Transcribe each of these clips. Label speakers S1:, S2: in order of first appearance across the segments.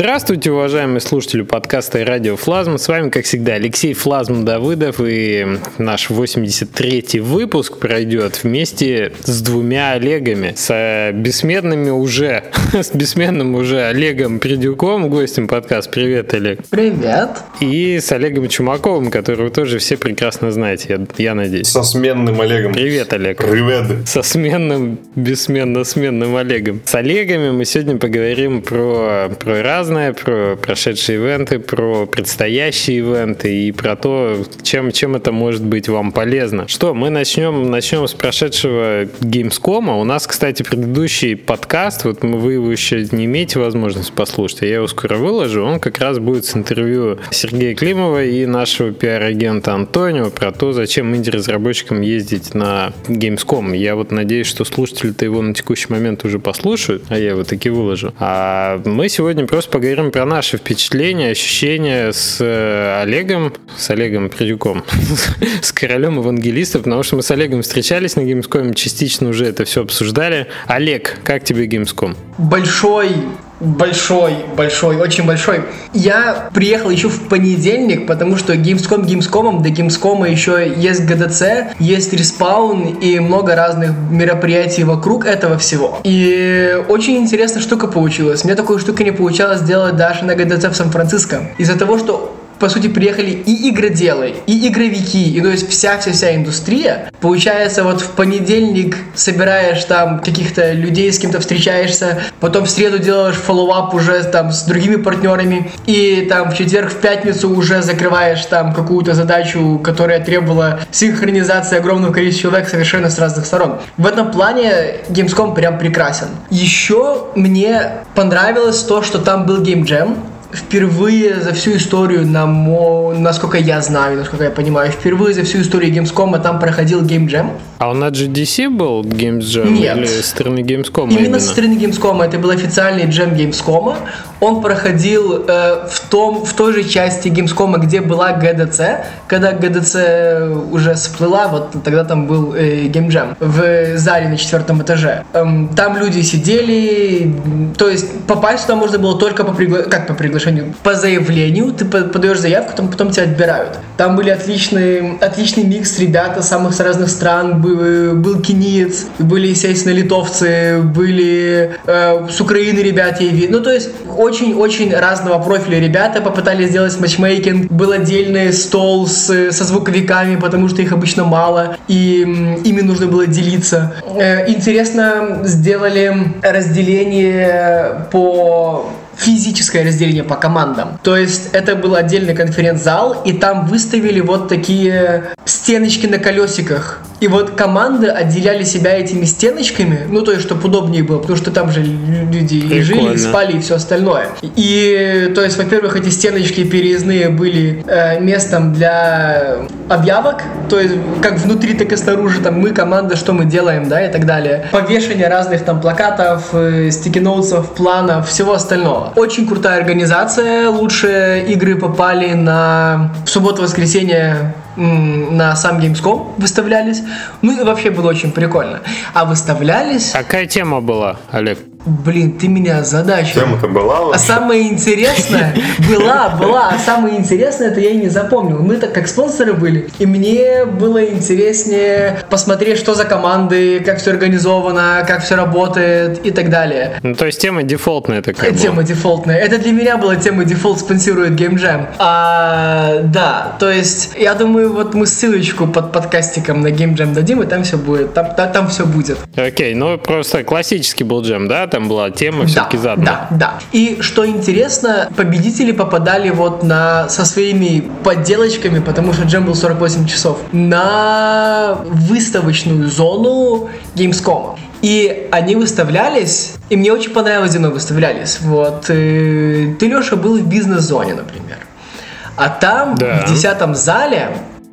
S1: Здравствуйте, уважаемые слушатели подкаста и радио Флазм. С вами, как всегда, Алексей Флазм Давыдов. И наш 83-й выпуск пройдет вместе с двумя Олегами. С бессменными уже, с бессменным уже Олегом Придюком, гостем подкаста. Привет, Олег.
S2: Привет.
S1: И с Олегом Чумаковым, которого тоже все прекрасно знаете, я, я надеюсь.
S3: Со сменным Олегом.
S1: Привет, Олег.
S3: Привет.
S1: Со сменным, бессменно-сменным Олегом. С Олегами мы сегодня поговорим про, про раз разное, про прошедшие ивенты, про предстоящие ивенты и про то, чем, чем это может быть вам полезно. Что, мы начнем, начнем с прошедшего Gamescom. У нас, кстати, предыдущий подкаст, вот вы его еще не имеете возможность послушать, а я его скоро выложу, он как раз будет с интервью Сергея Климова и нашего пиар-агента Антонио про то, зачем инди-разработчикам ездить на Gamescom. Я вот надеюсь, что слушатели-то его на текущий момент уже послушают, а я его таки выложу. А мы сегодня просто поговорим про наши впечатления, ощущения с э, Олегом, с Олегом Придюком, с королем евангелистов, потому что мы с Олегом встречались на Gamescom, частично уже это все обсуждали. Олег, как тебе Gamescom?
S2: Большой большой, большой, очень большой. Я приехал еще в понедельник, потому что Gamescom Gamescom, до Gamescom еще есть GDC, есть респаун и много разных мероприятий вокруг этого всего. И очень интересная штука получилась. Мне такую штуку не получалось сделать даже на GDC в Сан-Франциско. Из-за того, что по сути, приехали и игроделы, и игровики, и то есть вся-вся-вся индустрия. Получается, вот в понедельник собираешь там каких-то людей, с кем-то встречаешься, потом в среду делаешь follow-up уже там с другими партнерами, и там в четверг, в пятницу уже закрываешь там какую-то задачу, которая требовала синхронизации огромного количества человек совершенно с разных сторон. В этом плане Gamescom прям прекрасен. Еще мне понравилось то, что там был jam, впервые за всю историю, на мо... насколько я знаю, насколько я понимаю, впервые за всю историю Gamescom там проходил Game Jam.
S1: А он на GDC был Games Jam
S2: Нет.
S1: или со стороны Gamescom?
S2: Именно, именно со стороны Gamescom. Это был официальный джем Gamescom. Он проходил э, в, том, в той же части Gamescom, где была GDC. Когда GDC уже сплыла, вот тогда там был э, Game Jam в зале на четвертом этаже. Эм, там люди сидели, то есть попасть туда можно было только по приглашению, как по приглашению, по заявлению, ты подаешь заявку, там потом тебя отбирают. Там были отличные, отличный микс ребята самых разных стран, был, был кениец, были, естественно, литовцы, были э, с Украины ребята, ну то есть очень-очень разного профиля ребята попытались сделать матчмейкинг. Был отдельный стол с, со звуковиками, потому что их обычно мало, и ими нужно было делиться. Э, интересно, сделали разделение по физическое разделение по командам. То есть это был отдельный конференц-зал, и там выставили вот такие стеночки на колесиках. И вот команды отделяли себя этими стеночками, ну то есть, чтобы удобнее было, потому что там же люди и жили, и спали, и все остальное. И, то есть, во-первых, эти стеночки переездные были э, местом для объявок, то есть, как внутри, так и снаружи, там, мы, команда, что мы делаем, да, и так далее. Повешение разных там плакатов, э, стикеноутсов, планов, всего остального. Очень крутая организация, лучшие игры попали на в субботу-воскресенье на сам Gamescom выставлялись. Ну и вообще было очень прикольно. А выставлялись...
S1: Какая тема была, Олег?
S2: Блин, ты меня задача.
S3: Тема-то была вообще?
S2: А самое интересное, была, была, а самое интересное, это я и не запомнил. Мы так как спонсоры были, и мне было интереснее посмотреть, что за команды, как все организовано, как все работает и так далее.
S1: Ну, то есть тема дефолтная такая
S2: Тема была. дефолтная. Это для меня была тема дефолт спонсирует Game Jam. А, да, то есть, я думаю, вот мы ссылочку под подкастиком на Game Jam дадим, и там все будет, там, там, там все будет.
S1: Окей, ну просто классический был джем, да? Там была тема все-таки
S2: да,
S1: задана.
S2: Да, да. И что интересно, победители попадали вот на со своими подделочками, потому что джем был 48 часов, на выставочную зону Gamescom. И они выставлялись, и мне очень понравилось, где они выставлялись. Вот. И ты, Леша, был в бизнес-зоне, например. А там, да. в десятом зале,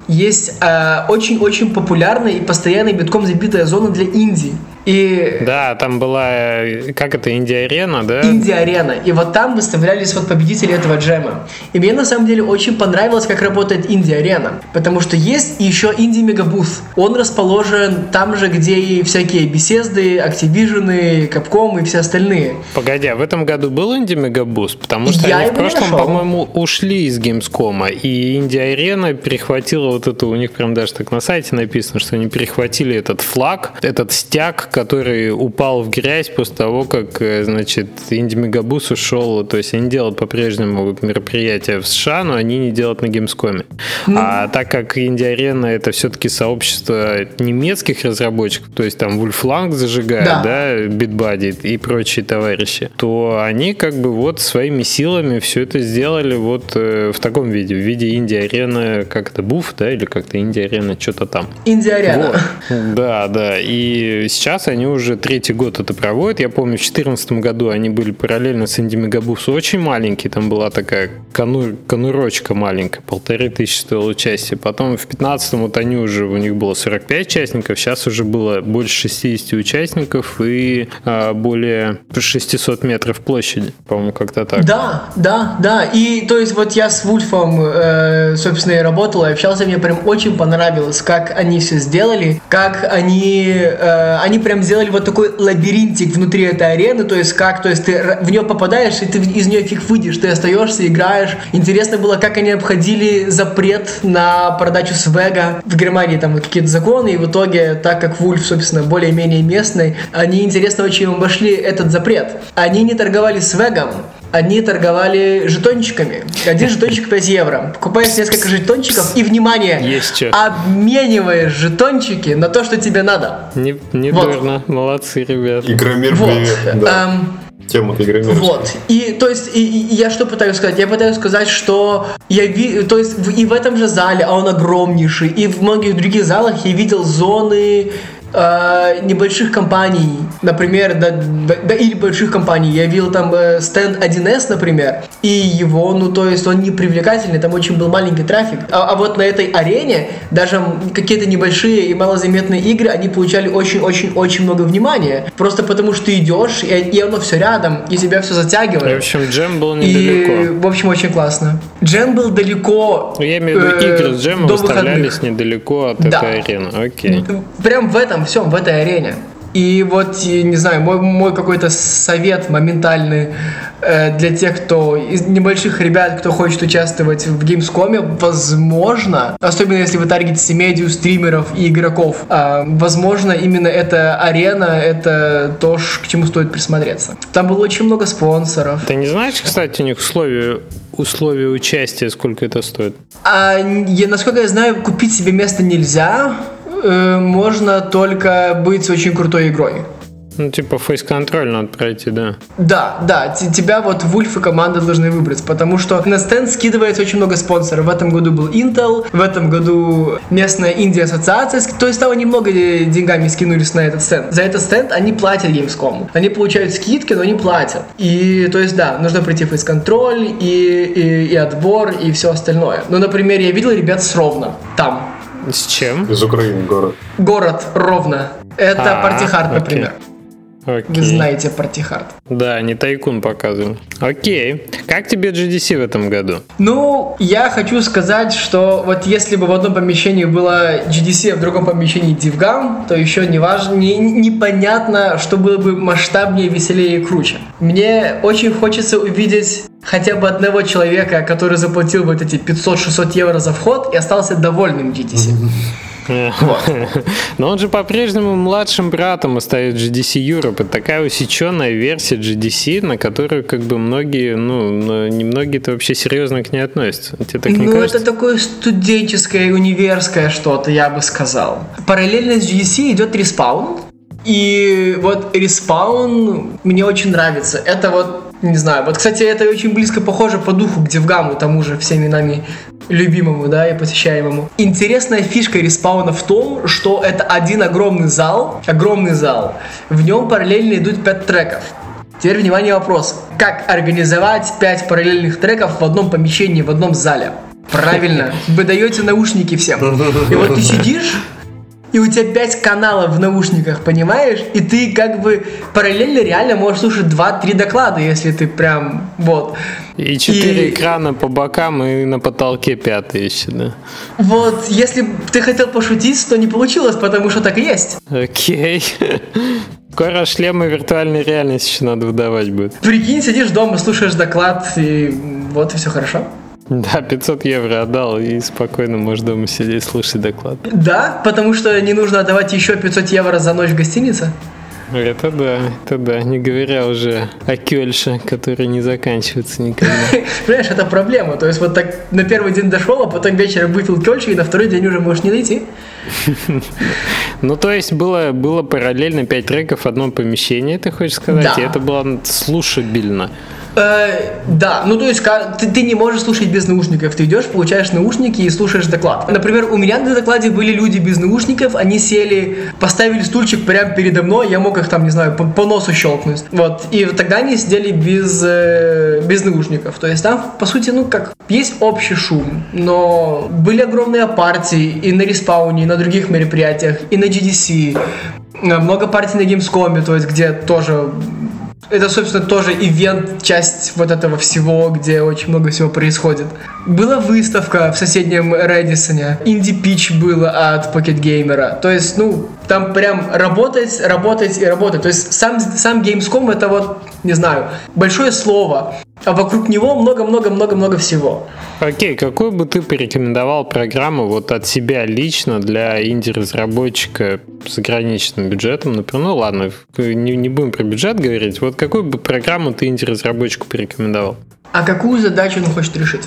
S2: есть э, очень-очень популярная и постоянно битком забитая зона для Индии. И...
S1: Да, там была, как это, Индия-арена, да?
S2: Индия-арена. И вот там выставлялись вот победители этого джема. И мне на самом деле очень понравилось, как работает Индия-арена. Потому что есть еще Инди Мегабус. Он расположен там же, где и всякие беседы, Activision, Capcom и все остальные.
S1: Погоди, а в этом году был Инди Мегабус? Потому что
S2: Я
S1: они в прошлом, по-моему, ушли из Gamescom, и Индия-арена перехватила вот это, у них прям даже так на сайте написано, что они перехватили этот флаг, этот стяг, который упал в грязь после того, как, э, значит, Инди Мегабус ушел, то есть они делают по-прежнему мероприятия в США, но они не делают на Gamescom. А так как Инди-арена это все-таки сообщество немецких разработчиков, то есть там Wolflang зажигает,
S2: Да.
S1: да, BitBuddy и прочие товарищи, то они как бы вот своими силами все это сделали вот э, в таком виде, в виде Инди-арены, как это, Буф, да, или как-то Инди-арена, что-то там.
S2: Индия-арена.
S1: Вот. Да, да. И сейчас они уже третий год это проводят. Я помню, в 2014 году они были параллельно с Инди Мегабус очень маленькие. Там была такая кону, конурочка маленькая, полторы тысячи стоило участие. Потом в 2015 вот они уже, у них было 45 участников, сейчас уже было больше 60 участников и а, более 600 метров площади. По-моему, как-то так.
S2: Да, да, да. И то есть вот я с Вульфом, э, собственно, и работал, и общался, мне прям очень понравилось, как они все сделали, как они, э, они прям сделали вот такой лабиринтик внутри этой арены, то есть как, то есть ты в нее попадаешь, и ты из нее фиг выйдешь, ты остаешься, играешь. Интересно было, как они обходили запрет на продачу свега. В Германии там какие-то законы, и в итоге, так как Вульф, собственно, более-менее местный, они интересно очень обошли этот запрет. Они не торговали свегом, они торговали жетончиками. Один жетончик 5 евро. Покупаешь несколько жетончиков и, внимание,
S1: Есть чё.
S2: обмениваешь жетончики на то, что тебе надо.
S1: Не, не
S2: Вот.
S1: дурно. Молодцы, ребят.
S3: Игромир,
S2: Вот.
S3: привет. Да.
S2: Эм,
S3: Тема Игромир.
S2: Вот. И то есть и, и я что пытаюсь сказать? Я пытаюсь сказать, что я ви, то есть в- и в этом же зале, а он огромнейший, и в многих других залах я видел зоны э, небольших компаний, например, да, да, да, или больших компаний. Я видел там э, стенд 1С, например, и его, ну то есть он не привлекательный, там очень был маленький трафик. А, а вот на этой арене даже какие-то небольшие и малозаметные игры, они получали очень-очень-очень много внимания. Просто потому что ты идешь, и, и оно все рядом, и тебя все
S1: В
S2: затягивает.
S1: общем, джем был
S2: И,
S1: недалеко.
S2: в общем, очень классно. Джем был далеко.
S1: Ну, я имею в виду,
S2: э,
S1: игры с джемом выставлялись
S2: выходных.
S1: недалеко от
S2: Да.
S1: этой арены. Окей.
S2: Прям в этом всем, в этой арене. И вот, и, не знаю, мой, мой какой-то совет моментальный э, для тех, кто из небольших ребят, кто хочет участвовать в Gamescom, возможно, особенно если вы таргетите медиа, стримеров и игроков, э, возможно, именно эта арена, это то, к чему стоит присмотреться. Там было очень много спонсоров.
S1: Ты не знаешь, кстати, у них условия, условия участия, сколько это стоит?
S2: А, я, насколько я знаю, купить себе место нельзя. Э, можно только быть очень крутой игрой.
S1: Ну, типа фейс-контроль надо пройти, да.
S2: Да, да, тебя вот Вульф и команда должны выбрать, потому что на стенд скидывается очень много спонсоров. В этом году был Intel, в этом году местная Индия ассоциация, то есть там они много э, деньгами скинулись на этот стенд. За этот стенд они платят Gamescom. Они получают скидки, но не платят. И, то есть, да, нужно пройти фейс-контроль и, и, и отбор, и все остальное. Ну, например, я видел ребят с Ровно, там.
S1: С чем?
S3: Из Украины город.
S2: Город Ровно. Это
S1: А,
S2: Партихард, например.
S1: Окей.
S2: Вы знаете Партихард.
S1: Да, не тайкун показывал. Окей. Как тебе GDC в этом году?
S2: Ну, я хочу сказать, что вот если бы в одном помещении было GDC, а в другом помещении DivGam, то еще не важно, не, непонятно, что было бы масштабнее, веселее и круче. Мне очень хочется увидеть хотя бы одного человека, который заплатил вот эти 500-600 евро за вход и остался довольным GDC.
S1: Но он же по-прежнему младшим братом остается GDC Europe. Это такая усеченная версия GDC, на которую как бы многие, ну, но немногие-то вообще серьезно к ней относятся. Тебе так не
S2: ну,
S1: кажется?
S2: это такое студенческое, универское что-то, я бы сказал. Параллельно с GDC идет Respawn. И вот Respawn мне очень нравится. Это вот, не знаю, вот, кстати, это очень близко похоже по духу к DevGAMM'у, тому же всеми нами любимому, да, и посещаемому. Интересная фишка респауна в том, что это один огромный зал, огромный зал. В нем параллельно идут пять треков. Теперь, внимание, вопрос. Как организовать 5 параллельных треков в одном помещении, в одном зале? Правильно. Вы даете наушники всем. И вот ты сидишь, и у тебя 5 каналов в наушниках, понимаешь? И ты как бы параллельно реально можешь слушать 2-3 доклада, если ты прям вот.
S1: И четыре и... экрана по бокам и на потолке пятый еще, да?
S2: Вот, если ты хотел пошутить, то не получилось, потому что так и есть.
S1: Окей. Скоро шлемы виртуальной реальности еще надо выдавать будет.
S2: Прикинь, сидишь дома, слушаешь доклад, и вот и все хорошо.
S1: Да, 500 евро отдал и спокойно можешь дома сидеть, слушать доклад.
S2: Да, потому что не нужно отдавать еще 500 евро за ночь в гостинице.
S1: Это да, это да, не говоря уже о Кельше, который не заканчивается никогда.
S2: Понимаешь, это проблема. То есть вот так на первый день дошел, а потом вечером выпил Кельше, и на второй день уже можешь не найти.
S1: Ну, то есть было, было параллельно 5 треков в одном помещении, ты хочешь сказать? Да. И это было слушабельно.
S2: Э, да, ну то есть ты, ты не можешь слушать без наушников. Ты идешь, получаешь наушники и слушаешь доклад. Например, у меня на докладе были люди без наушников, они сели, поставили стульчик прямо передо мной, я мог их там, не знаю, по, по носу щелкнуть. Вот. И тогда они сидели без, э, без наушников. То есть там, по сути, ну как, есть общий шум, но были огромные партии и на респауне, и на других мероприятиях, и на GDC, много партий на Gamescom, то есть где тоже это, собственно, тоже ивент, часть вот этого всего, где очень много всего происходит. Была выставка в соседнем Редисоне. Инди Пич было от Pocket Gamer. То есть, ну, там прям работать, работать и работать. То есть сам, сам Gamescom это вот, не знаю, большое слово, а вокруг него много-много-много-много всего.
S1: Окей, какую бы ты порекомендовал программу вот от себя лично для инди-разработчика с ограниченным бюджетом? Например, ну ладно, не, не будем про бюджет говорить. Вот какую бы программу ты инди-разработчику порекомендовал?
S2: А какую задачу он хочет решить?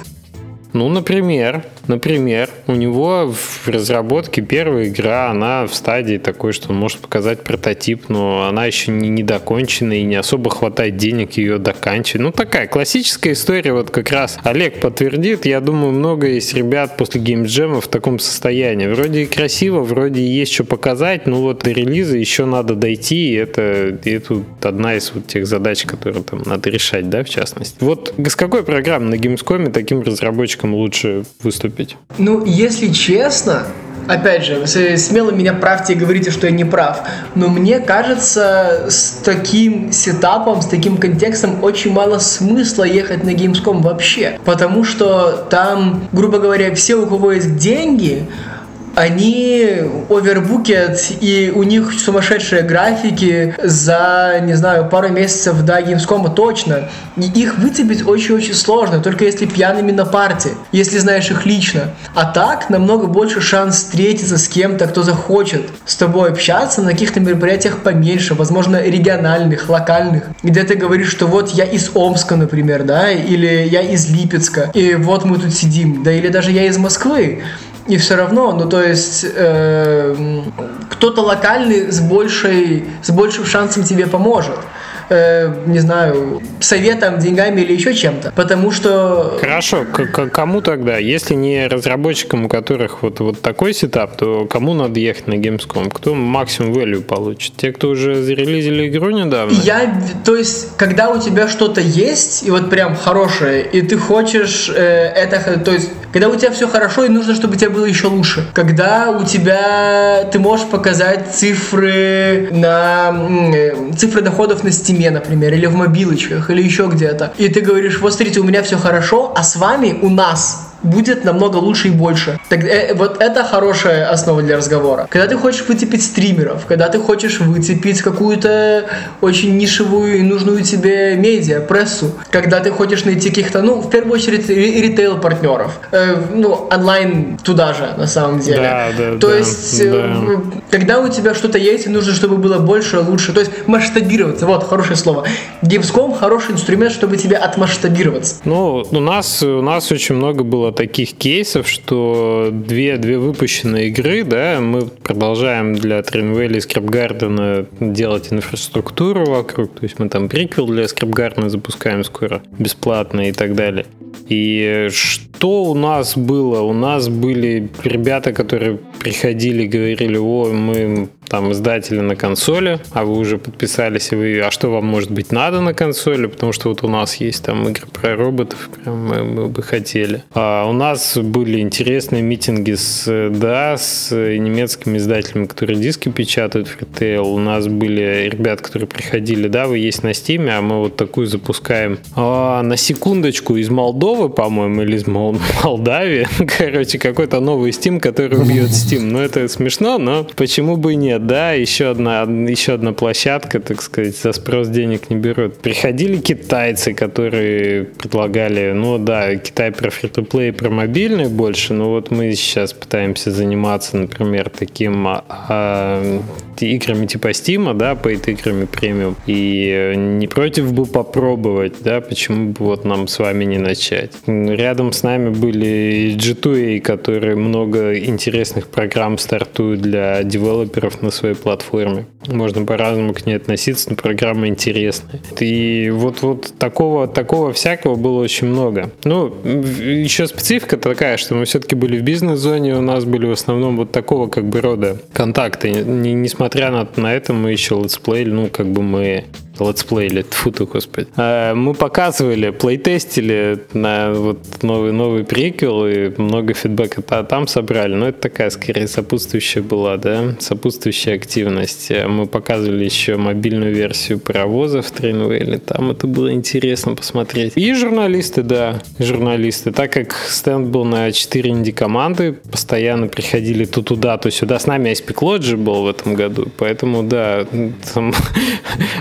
S1: Ну, например, например, у него в разработке первая игра, она в стадии такой, что он может показать прототип, но она еще не, не докончена и не особо хватает денег ее доканчивать. Ну, такая классическая история, вот как раз Олег подтвердит, я думаю, много есть ребят после геймджема в таком состоянии. Вроде и красиво, вроде и есть что показать, но вот до релиза еще надо дойти, и это, и это одна из вот тех задач, которые там надо решать, да, в частности. Вот с какой программы на Gamescom таким разработчикам разработчиком лучше выступить?
S2: Ну, если честно, опять же, смело меня правьте и говорите, что я не прав, но мне кажется, с таким сетапом, с таким контекстом очень мало смысла ехать на Gamescom вообще, потому что там, грубо говоря, все, у кого есть деньги, они овербукят, и у них сумасшедшие графики за, не знаю, пару месяцев до Gamescom точно. И их выцепить очень-очень сложно, только если пьяными на парте, если знаешь их лично. А так намного больше шанс встретиться с кем-то, кто захочет с тобой общаться на каких-то мероприятиях поменьше, возможно, региональных, локальных, где ты говоришь, что вот я из Омска, например, да, или я из Липецка, и вот мы тут сидим, да, или даже я из Москвы. И все равно, ну то есть э, кто-то локальный с, большей, с большим шансом тебе поможет э, не знаю, советом, деньгами или еще чем-то. Потому что...
S1: Хорошо, к кому тогда? Если не разработчикам, у которых вот, вот такой сетап, то кому надо ехать на Gamescom? Кто максимум value получит? Те, кто уже зарелизили игру недавно?
S2: Я, то есть, когда у тебя что-то есть, и вот прям хорошее, и ты хочешь э, это, то есть, когда у тебя все хорошо, и нужно, чтобы у тебя было еще лучше. Когда у тебя, ты можешь показать цифры на, э, цифры доходов на Steam, стриме, например, или в мобилочках, или еще где-то, и ты говоришь, вот смотрите, у меня все хорошо, а с вами, у нас, будет намного лучше и больше. Так, э, вот это хорошая основа для разговора. Когда ты хочешь выцепить стримеров, когда ты хочешь выцепить какую-то очень нишевую и нужную тебе медиа, прессу, когда ты хочешь найти каких-то, ну, в первую очередь, ритейл-партнеров, э, ну, онлайн туда же, на самом деле.
S1: Да, да,
S2: То
S1: да,
S2: есть, э, да. когда у тебя что-то есть, и нужно, чтобы было больше, лучше. То есть, масштабироваться, вот, хорошее слово. Gamescom хороший инструмент, чтобы тебе отмасштабироваться.
S1: Ну, у нас, у нас очень много было таких кейсов, что две, две выпущенные игры, да, мы продолжаем для Тринвелли и Скрипгардена делать инфраструктуру вокруг, то есть мы там приквел для Скрипгардена запускаем скоро бесплатно и так далее. И что у нас было? У нас были ребята, которые приходили говорили, о, мы там издатели на консоли, а вы уже подписались, и вы, а что вам может быть надо на консоли, потому что вот у нас есть там игры про роботов, прям мы, мы бы хотели. А у нас были интересные митинги с, да, с немецкими издателями, которые диски печатают в ритейл. У нас были ребят, которые приходили, да, вы есть на Стиме, а мы вот такую запускаем. А, на секундочку из Молдовы, по-моему, или из Мол- Молдавии, короче, какой-то новый Steam, который убьет Steam. Ну, это смешно, но почему бы и нет, да, еще одна, еще одна площадка, так сказать, за спрос денег не берут. Приходили китайцы, которые предлагали, ну да, Китай про фри-то-плей, про мобильный больше, но вот мы сейчас пытаемся заниматься, например, таким а, а, играми типа Steam, да, paid играми премиум, и не против бы попробовать, да, почему бы вот нам с вами не начать. Рядом с нами были G2A, которые много интересных программ стартуют для девелоперов на своей платформе. Можно по-разному к ней относиться, но программа интересная. И вот, вот такого, такого всякого было очень много. Ну, еще специфика такая, что мы все-таки были в бизнес-зоне, у нас были в основном вот такого как бы рода контакты. Не, несмотря на, на это, мы еще летсплеили, ну, как бы мы летсплеили, тьфу ты, господи. А, мы показывали, плейтестили на вот новый, новый приквел, и много фидбэка там собрали, но это такая, скорее, сопутствующая была, да, сопутствующая активность. Мы показывали еще мобильную версию паровоза в Тринвейле, там это было интересно посмотреть. И журналисты, да, журналисты. Так как стенд был на 4 инди-команды, постоянно приходили то туда, то сюда. С нами Aspect Lodge был в этом году, поэтому, да, там...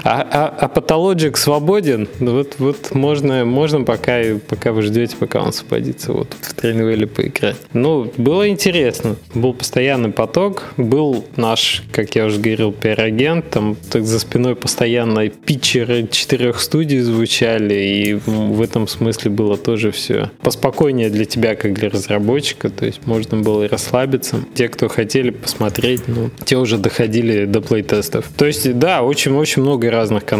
S1: а, а а, Pathologic свободен. Ну вот, вот можно, можно пока, пока вы ждете, пока он освободится, вот в Трейнвелле поиграть. Ну, было интересно. Был постоянный поток. Был наш, как я уже говорил, пиар-агент. Там так за спиной постоянно питчеры четырех студий звучали. И в этом смысле было тоже все поспокойнее для тебя, как для разработчика. То есть можно было и расслабиться. Те, кто хотели посмотреть, ну, те уже доходили до плей-тестов. То есть, да, очень-очень много разных контактов.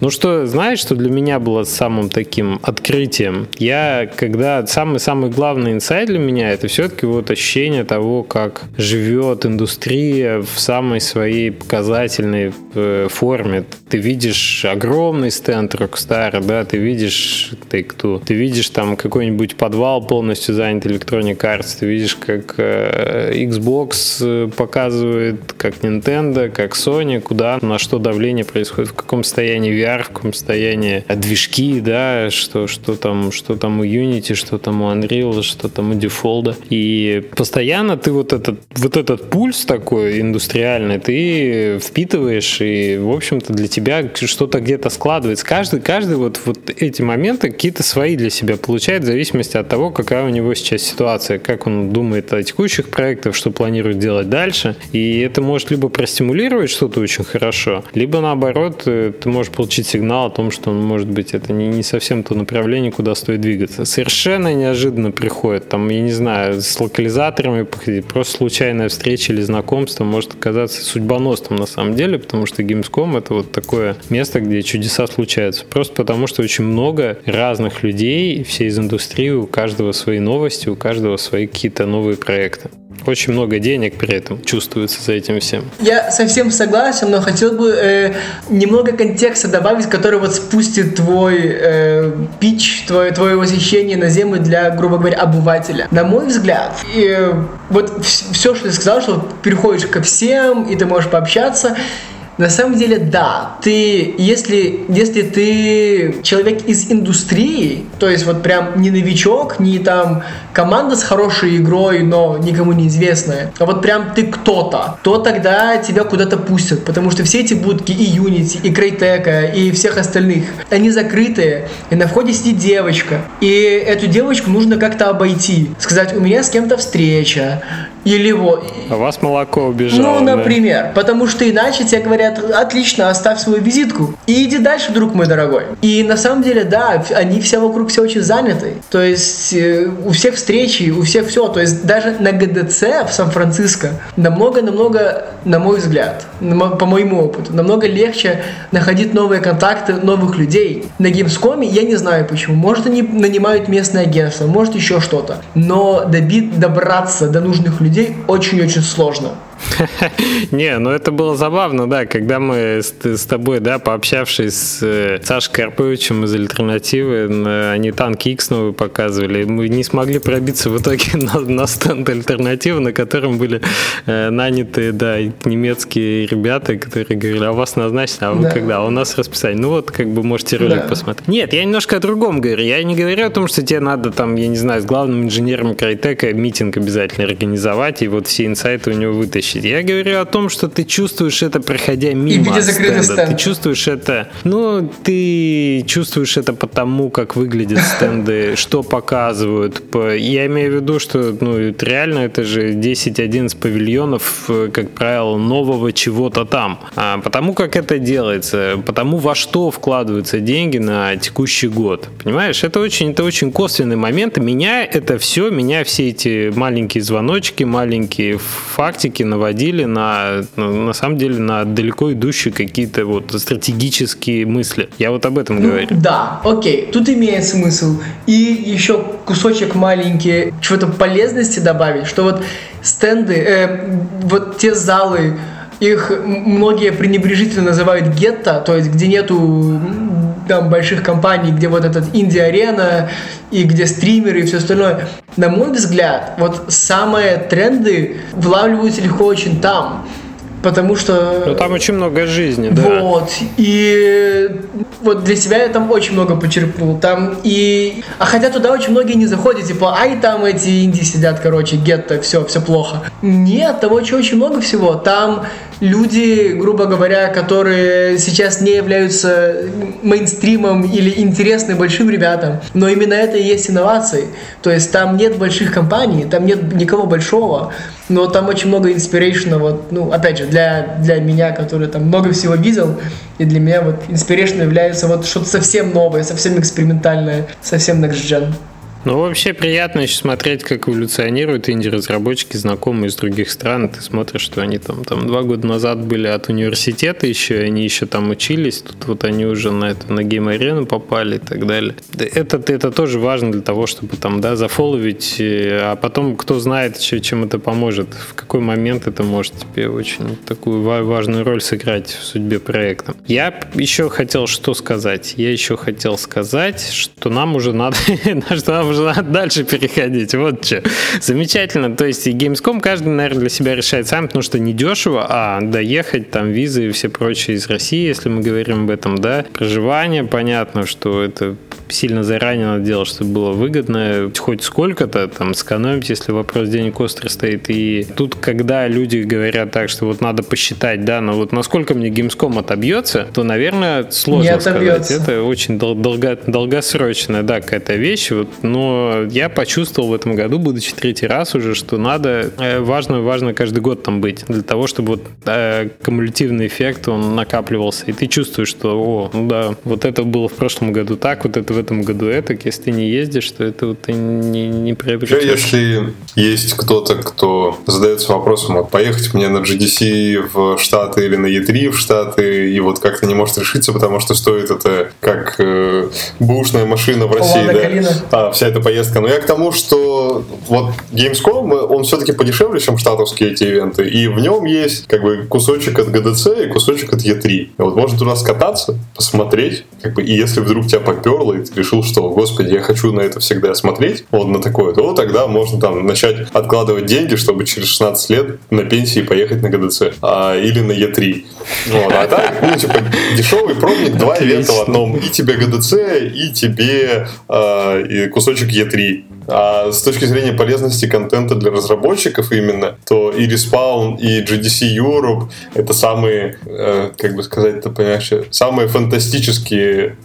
S1: Ну что, знаешь, что для меня было самым таким открытием? Я, когда самый-самый главный инсайт для меня, это все-таки вот ощущение того, как живет индустрия в самой своей показательной э, форме. Ты видишь огромный стенд Rockstar, да, ты видишь Take-Two, ты видишь там какой-нибудь подвал полностью занят Electronic Arts, ты видишь, как э, Xbox э, показывает, как Nintendo, как Sony, куда, на что давление происходит, в каком каком состоянии VR, в каком состоянии движки, да, что, что, там, что там у Unity, что там у Unreal, что там у Default. И постоянно ты вот этот, вот этот пульс такой индустриальный, ты впитываешь, и, в общем-то, для тебя что-то где-то складывается. Каждый, каждый вот, вот эти моменты какие-то свои для себя получает в зависимости от того, какая у него сейчас ситуация, как он думает о текущих проектах, что планирует делать дальше. И это может либо простимулировать что-то очень хорошо, либо наоборот э, ты можешь получить сигнал о том, что, может быть, это не, не совсем то направление, куда стоит двигаться. Совершенно неожиданно приходит, там, я не знаю, с локализаторами, просто случайная встреча или знакомство может оказаться судьбоносным на самом деле, потому что Gamescom это вот такое место, где чудеса случаются. Просто потому, что очень много разных людей, все из индустрии, у каждого свои новости, у каждого свои какие-то новые проекты. Очень много денег при этом чувствуется за этим всем.
S2: Я совсем согласен, но хотел бы э, немного контекста добавить, который вот спустит твой э, пич, твое, твое восхищение на землю для, грубо говоря, обывателя. На мой взгляд, э, вот все, что ты сказал, что переходишь ко всем, и ты можешь пообщаться, на самом деле, да. Ты, если, если ты человек из индустрии, то есть вот прям не новичок, не там команда с хорошей игрой, но никому неизвестная, а вот прям ты кто-то, то тогда тебя куда-то пустят, потому что все эти будки и Unity, и Crytek, и всех остальных, они закрытые, и на входе сидит девочка, и эту девочку нужно как-то обойти, сказать, у меня с кем-то встреча, или вот...
S1: А вас молоко убежало.
S2: Ну, например. Да? Потому что иначе тебе говорят, отлично, оставь свою визитку и иди дальше, друг мой дорогой. И на самом деле, да, они все вокруг все очень заняты. То есть э, у всех встречи, у всех все. То есть даже на ГДЦ в Сан-Франциско намного-намного, на мой взгляд, по моему опыту, намного легче находить новые контакты, новых людей. На Gamescom я не знаю почему. Может, они нанимают местное агентство, может, еще что-то. Но доби- добраться до нужных людей очень-очень сложно.
S1: Не, ну это было забавно, да, когда мы с, тобой, да, пообщавшись с э, Сашей Карповичем из Альтернативы, они танки X новые показывали, мы не смогли пробиться в итоге на, стенд Альтернативы, на котором были э, наняты, да, немецкие ребята, которые говорили, а вас назначено, а вы да. когда? А у нас расписание. Ну вот, как бы можете ролик посмотреть. Нет, я немножко о другом говорю. Я не говорю о том, что тебе надо там, я не знаю, с главным инженером Крайтека митинг обязательно организовать и вот все инсайты у него вытащить. Я говорю о том, что ты чувствуешь это, проходя мимо
S2: и стенда. Стенд.
S1: Ты чувствуешь это, ну, ты чувствуешь это потому, как выглядят стенды, что показывают. Я имею в виду, что, ну, реально это же 10-11 павильонов, э, как правило, нового чего-то там. А потому как это делается, потому во что вкладываются деньги на текущий год. Понимаешь, это очень, это очень косвенный момент. Меня это все, меня все эти маленькие звоночки, маленькие фактики наводили на, на самом деле, на далеко идущие какие-то вот стратегические мысли. Я вот об этом
S2: ну,
S1: говорю.
S2: Да, окей, тут имеет смысл. И еще кусочек маленький, чего-то полезности добавить, что вот стенды, э, вот те залы, их многие пренебрежительно называют гетто, то есть где нету там больших компаний, где вот этот инди-арена и где стримеры и все остальное. На мой взгляд, вот самые тренды вылавливаются легко очень там. Потому что...
S1: Ну, там очень много жизни,
S2: да. Вот. И вот для себя я там очень много почерпнул. Там и... А хотя туда очень многие не заходят, типа, ай, там эти инди сидят, короче, гетто, все, все плохо. Нет, там очень, очень много всего. Там люди, грубо говоря, которые сейчас не являются мейнстримом или интересны большим ребятам, но именно это и есть инновации. То есть там нет больших компаний, там нет никого большого, но там очень много inspiration, вот, ну, опять же, для, для меня, который там много всего видел, и для меня вот inspiration является вот что-то совсем новое, совсем экспериментальное, совсем next gen.
S1: Ну, вообще приятно еще смотреть, как эволюционируют инди-разработчики, знакомые из других стран. Ты смотришь, что они там, там два года назад были от университета еще, они еще там учились, тут вот они уже на это, на гейм-арену попали и так далее. Это, это тоже важно для того, чтобы там, да, зафоловить, э, а потом кто знает, чем это поможет, в какой момент это может тебе очень такую важную роль сыграть в судьбе проекта. Я еще хотел что сказать? Я еще хотел сказать, что нам уже надо, что уже надо дальше переходить. Вот что. Замечательно. То есть и Gamescom каждый, наверное, для себя решает сам, потому что не дешево, а доехать, там, визы и все прочее из России, если мы говорим об этом, да. Проживание, понятно, что это сильно заранее надо делать, чтобы было выгодно, хоть сколько-то там сэкономить, если вопрос денег острый стоит. И тут, когда люди говорят так, что вот надо посчитать, да, но вот насколько мне Gamescom отобьется, то, наверное, сложно сказать. Это очень дол- долго, долгосрочная, да, какая-то вещь. Вот, но я почувствовал в этом году, будучи третий раз уже, что надо, э, важно, важно каждый год там быть, для того, чтобы вот э, кумулятивный эффект, он накапливался, и ты чувствуешь, что, о, ну да, вот это было в прошлом году так, вот это в этом году это, если ты не ездишь, то это вот ты не, не приобретешь.
S3: Если есть кто-то, кто задается вопросом, вот поехать мне на GDC в Штаты или на E3 в Штаты, и вот как-то не может решиться, потому что стоит это как э, бушная машина в России, да? А, вся эта поездка. Но я к тому, что вот Gamescom, он все-таки подешевле, чем штатовские эти ивенты, и в нем есть как бы кусочек от GDC и кусочек от E3. И вот можно туда скататься, посмотреть, как бы, и если вдруг тебя поперло, и ты решил, что, господи, я хочу на это всегда смотреть, вот на такое, то тогда можно там начать откладывать деньги, чтобы через 16 лет на пенсии поехать на ГДЦ а, или на Е3. Вот, а так, ну, типа, дешевый пробник, два ивента в одном. И тебе ГДЦ, и тебе э, и кусочек Е3. А с точки зрения полезности контента для разработчиков именно, то и Respawn, и GDC Europe это самые, э, как бы сказать, это понимаешь, самые фантастические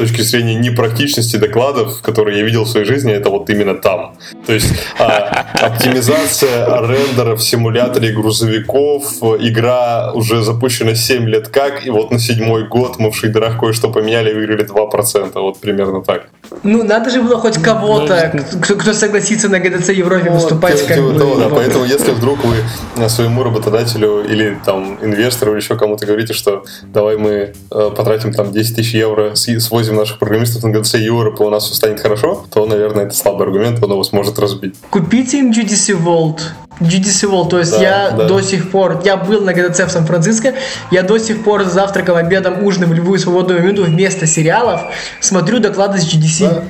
S3: точки зрения непрактичности докладов, которые я видел в своей жизни, это вот именно там. То есть а, оптимизация рендера в симуляторе грузовиков, игра уже запущена 7 лет как, и вот на седьмой год мы в шейдерах кое-что поменяли и выиграли 2%, вот примерно так.
S2: Ну, надо же было хоть кого-то, кто, кто согласится на ГДЦ Европе вот, выступать. Как
S3: бы, того, да. Поэтому, если вдруг вы своему работодателю или там инвестору или еще кому-то говорите, что давай мы э, потратим там 10 тысяч евро, свозим свозим наших программистов на GDC Europe, и у нас все станет хорошо, то, наверное, это слабый аргумент, он его сможет разбить.
S2: Купите им GDC Vault GDC World, то есть
S3: Да,
S2: я
S3: да.
S2: до сих пор, я был на ГДЦ в Сан-Франциско, я до сих пор завтраком, обедом, ужином в любую свободную минуту вместо сериалов смотрю доклады с GDC.
S3: Да.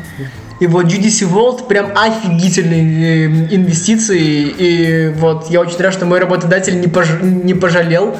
S2: И вот GDC World прям офигительные э, инвестиции. И вот я очень рад, что мой работодатель не, пож- не пожалел,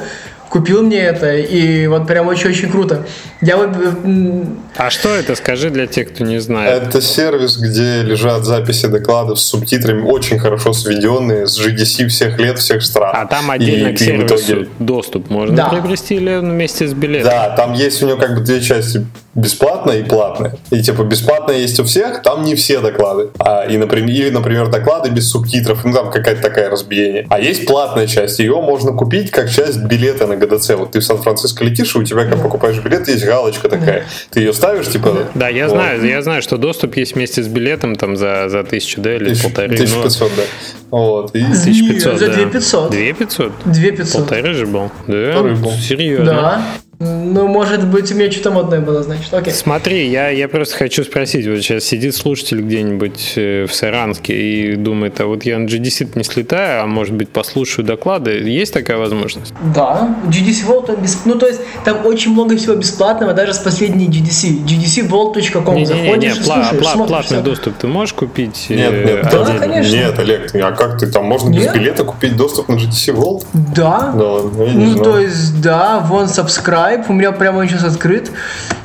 S2: купил мне это. И вот прям очень-очень круто. Я вот... э,
S1: А что это, скажи для тех, кто не знает.
S3: Это сервис, где лежат записи докладов с субтитрами, очень хорошо сведенные, с GDC всех лет, всех стран.
S1: А там отдельно
S3: И
S1: к сервису
S3: итоге-
S1: доступ можно
S2: Да.
S1: приобрести или вместе с билетом?
S3: Да, там есть у него как бы две части бесплатная и платная. И типа бесплатная есть у всех, там не все доклады. А, и, например, или, например, доклады без субтитров, ну там какая-то такая разбиение. А есть платная часть, ее можно купить как часть билета на ГДЦ. Вот ты в Сан-Франциско летишь, и у тебя, как покупаешь билет, есть галочка такая. Ты ее ставишь, типа...
S1: Да, я
S3: вот,
S1: знаю, я знаю, что доступ есть вместе с билетом там за, за тысячу, да, или
S3: тысяч-
S1: полторы. но-
S3: 1500, да. Вот. И
S1: 1500,
S2: Не, за
S1: да.
S2: 2500.
S1: 2500?
S2: 2500.
S1: Полторы же был. Да,
S3: Полторы был.
S1: серьезно.
S2: Да. Ну, может быть, у меня что-то модное было, значит. Окей.
S1: Смотри, я, я просто хочу спросить, вот сейчас сидит слушатель где-нибудь э, в Саранске и думает, а вот я на GDC не слетаю, а может быть послушаю доклады. Есть такая возможность?
S2: Да, GDC Vault, он бесп- ну то есть там очень много всего бесплатного, даже с последней GDC. GDCVault.com
S1: Не-не-не,
S2: заходишь и
S1: пла-
S2: слушаешь,
S1: пла-
S2: смотришь
S1: платный
S2: всё.
S1: доступ ты можешь купить? э,
S3: Нет, нет,
S2: Да,
S1: отдельно?
S2: конечно.
S3: Нет, Олег, а как ты там можно без
S2: Нет?
S3: билета купить доступ на GTC World?
S2: Да.
S3: Да не
S2: Ну,
S3: знал.
S2: то есть, да, вон subscribe, у меня прямо он сейчас открыт.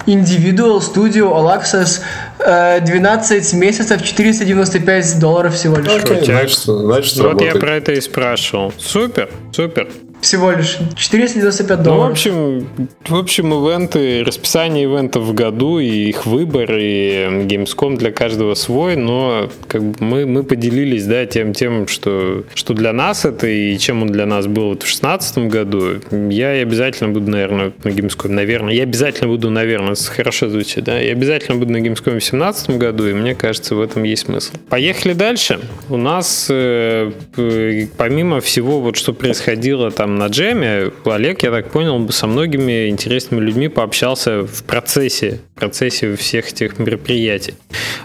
S2: Individual Studio All Access э, 12 месяцев, 495 долларов всего лишь.
S3: Окей, значит, значит,
S1: Вот я
S3: работает.
S1: про это и спрашивал. Супер, супер.
S2: Всего лишь 495
S1: Ну, в
S2: долларов.
S1: общем, в общем, ивенты, расписание ивентов в году и их выбор, и Gamescom для каждого свой, но как бы мы, мы поделились, да, тем, тем что, что для нас это и чем он для нас был вот в 2016 году. Я обязательно буду, наверное, на Gamescom, наверное, я обязательно буду, наверное, хорошо звучит, да, я обязательно буду на Gamescom в 2017 году, и мне кажется, в этом есть смысл. Поехали дальше. У нас, э, помимо всего, вот что происходило там на джеме, Олег, я так понял, со многими интересными людьми пообщался в процессе, в процессе всех этих мероприятий.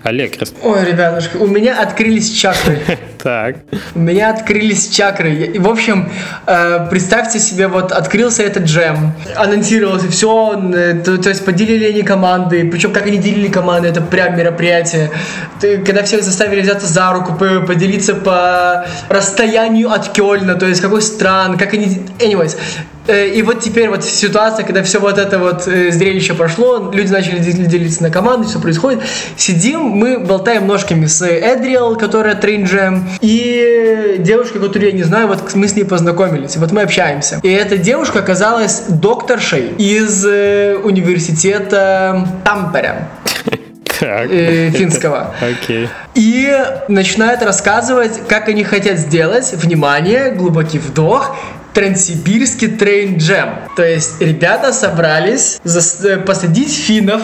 S1: Олег, рас-
S2: Ой, ребятушки, у меня открылись чакры.
S1: так,
S2: У меня открылись чакры. В общем, э, представьте себе, вот открылся этот джем, анонсировалось все, то, есть поделили они команды, причем как они делили команды, это прям мероприятие. Когда всех заставили взяться за руку, по- поделиться по расстоянию от Кёльна, то есть какой стран, как они... Anyways, Э, И вот теперь вот ситуация, когда все вот это вот э, зрелище прошло, люди начали дел- делиться на команды, все происходит. Сидим, мы болтаем ножками с Эдриэл, которая трейнджем, и девушкой, которую я не знаю, вот мы с ней познакомились, вот мы общаемся. И эта девушка оказалась докторшей из э, университета Тампере
S1: так.
S2: э, финского.
S1: Окей.
S2: И начинает рассказывать, как они хотят сделать, внимание, глубокий вдох, Транссибирский трейн джем. То есть ребята собрались зас- э, посадить финнов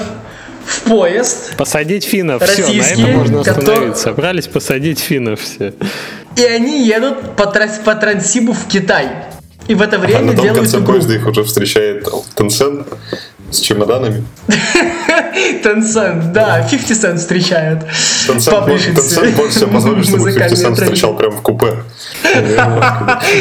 S2: в поезд,
S1: Посадить финнов, все, на этом можно остановиться. Собрались посадить финнов все.
S2: и они едут по, трас- по Транссибу в Китай. И в это
S3: А
S2: время
S3: на том
S2: делают
S3: конце
S2: игру.
S3: поезда их уже встречает Tencent с чемоданами.
S2: Tencent, да, 50 Cent встречает.
S3: Tencent, может себе позволить, чтобы 50
S2: музыкальные
S3: Cent встречал прямо в купе.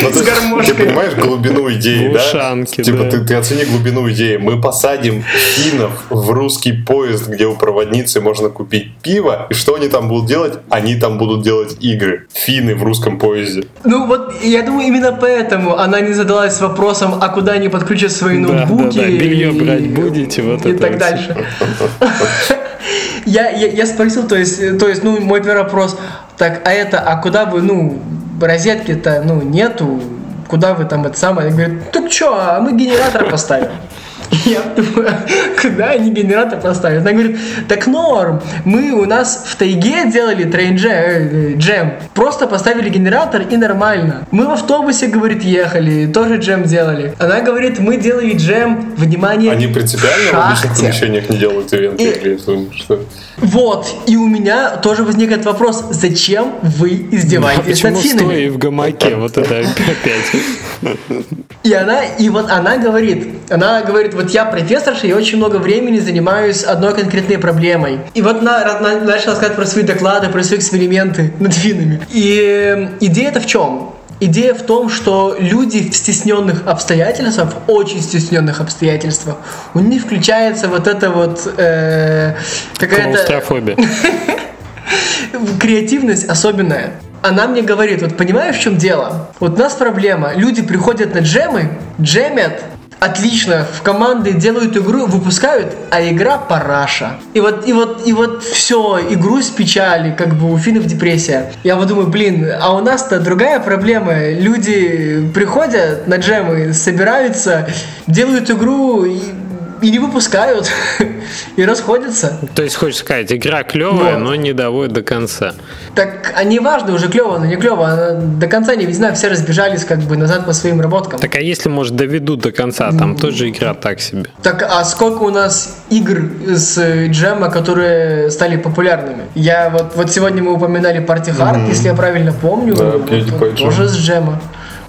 S3: Ну, есть,
S2: гармошкой.
S3: Ты понимаешь глубину идеи, да? Типа ты, оцени глубину идеи. Мы посадим финнов в русский поезд, где у проводницы можно купить пиво. И что они там будут делать? Они там будут делать игры. Финны в русском поезде.
S2: Ну вот, я думаю, именно поэтому она не задалась вопросом, а куда они подключат свои ноутбуки.
S1: да, да, белье
S2: и-
S1: брать будете, вот
S2: и
S1: это
S2: так
S1: вот
S2: дальше. Я, я, я спросил, то есть, то есть, ну, мой первый вопрос, так, а это, а куда вы, ну, розетки-то, ну, нету, куда вы там это самое? Я говорю, так что, а мы генератор поставим. Я думаю, куда они генератор поставят? Она говорит, так норм, мы у нас в тайге делали трейн э, джем, просто поставили генератор и нормально. Мы в автобусе, говорит, ехали, тоже джем делали. Она говорит, мы делали джем, внимание,
S3: Они принципиально в
S2: шахте.
S3: помещениях не делают ивенты
S2: И-
S3: или что?
S2: Вот, и у меня тоже возникает вопрос, зачем вы издеваетесь
S1: Почему
S2: над финнами?
S1: стоя в гамаке? Вот это опять.
S2: И она, и вот она говорит, она говорит, вот я профессорша, я очень много времени занимаюсь одной конкретной проблемой. И вот она, она начала рассказывать про свои доклады, про свои эксперименты над финами. И э, идея-то в чем? Идея в том, что люди в стесненных обстоятельствах, в очень стесненных обстоятельствах, у них включается вот это вот э, какая-то
S1: Клаустрофобия.
S2: креативность особенная. Она мне говорит, вот понимаешь, в чем дело? Вот у нас проблема. Люди приходят на джемы, джемят, отлично, в команды делают игру, выпускают, а игра параша. И вот, и вот, и вот все, игру с печали, как бы у финнов депрессия. Я вот думаю, блин, а у нас-то другая проблема. Люди приходят на джемы, собираются, делают игру и и не выпускают, и расходятся.
S1: То есть, хочешь сказать, игра клевая,
S2: Вот.
S1: но не доводит до конца.
S2: Так, а не важно, уже клево, но не клево. Она До конца не знаю, все разбежались как бы назад по своим работкам. Так,
S1: Так а если, может, доведут до конца, там тоже игра так себе.
S2: а сколько у нас игр с джема, которые стали популярными? Я вот, вот сегодня мы упоминали Party Hard, если я правильно помню,
S3: Да,
S2: вот, вот тоже с джема.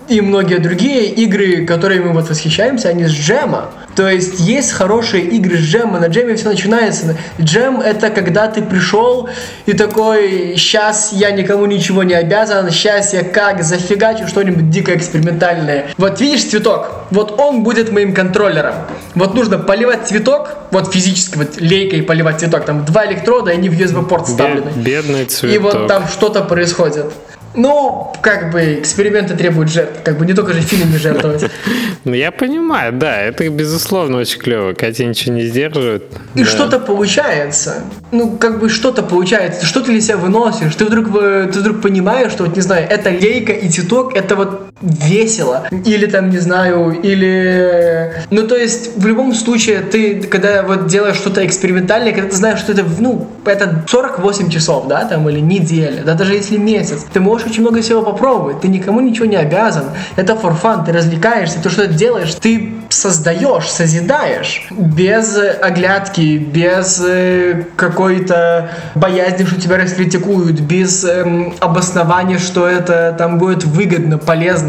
S2: И многие другие игры, которыми мы вот восхищаемся, они с джема. То есть есть хорошие игры с джема, на джеме все начинается. Джем это когда ты пришел и такой, сейчас я никому ничего не обязан, сейчас я как зафигачу что-нибудь дико экспериментальное. Вот видишь цветок, вот он будет моим контроллером. Вот нужно поливать цветок, вот физически, вот лейкой поливать цветок, там два электрода, и они в USB-порт вставлены.
S1: бедный
S2: И
S1: цветок.
S2: вот там что-то происходит. Ну, как бы эксперименты требуют жертв, как бы не только же финами жертвовать.
S1: Ну, я понимаю, да, это, безусловно, очень клево. Катя ничего не сдерживает.
S2: И что-то получается. Ну, как бы что-то получается. Что ты для себя выносишь? Ты вдруг, э, ты вдруг понимаешь, что, вот, не знаю, это лейка и цветок, это вот весело. Или там, не знаю, или... Ну, то есть, в любом случае, ты, когда вот делаешь что-то экспериментальное, когда ты знаешь, что это, ну, это 48 часов, да, там, или неделя, да, даже если месяц, ты можешь очень много всего попробовать, ты никому ничего не обязан. Это for fun, ты развлекаешься, ты что-то делаешь, ты создаешь, созидаешь, без оглядки, без э, какой-то боязни, что тебя раскритикуют, без эм, обоснования, что это там будет выгодно, полезно.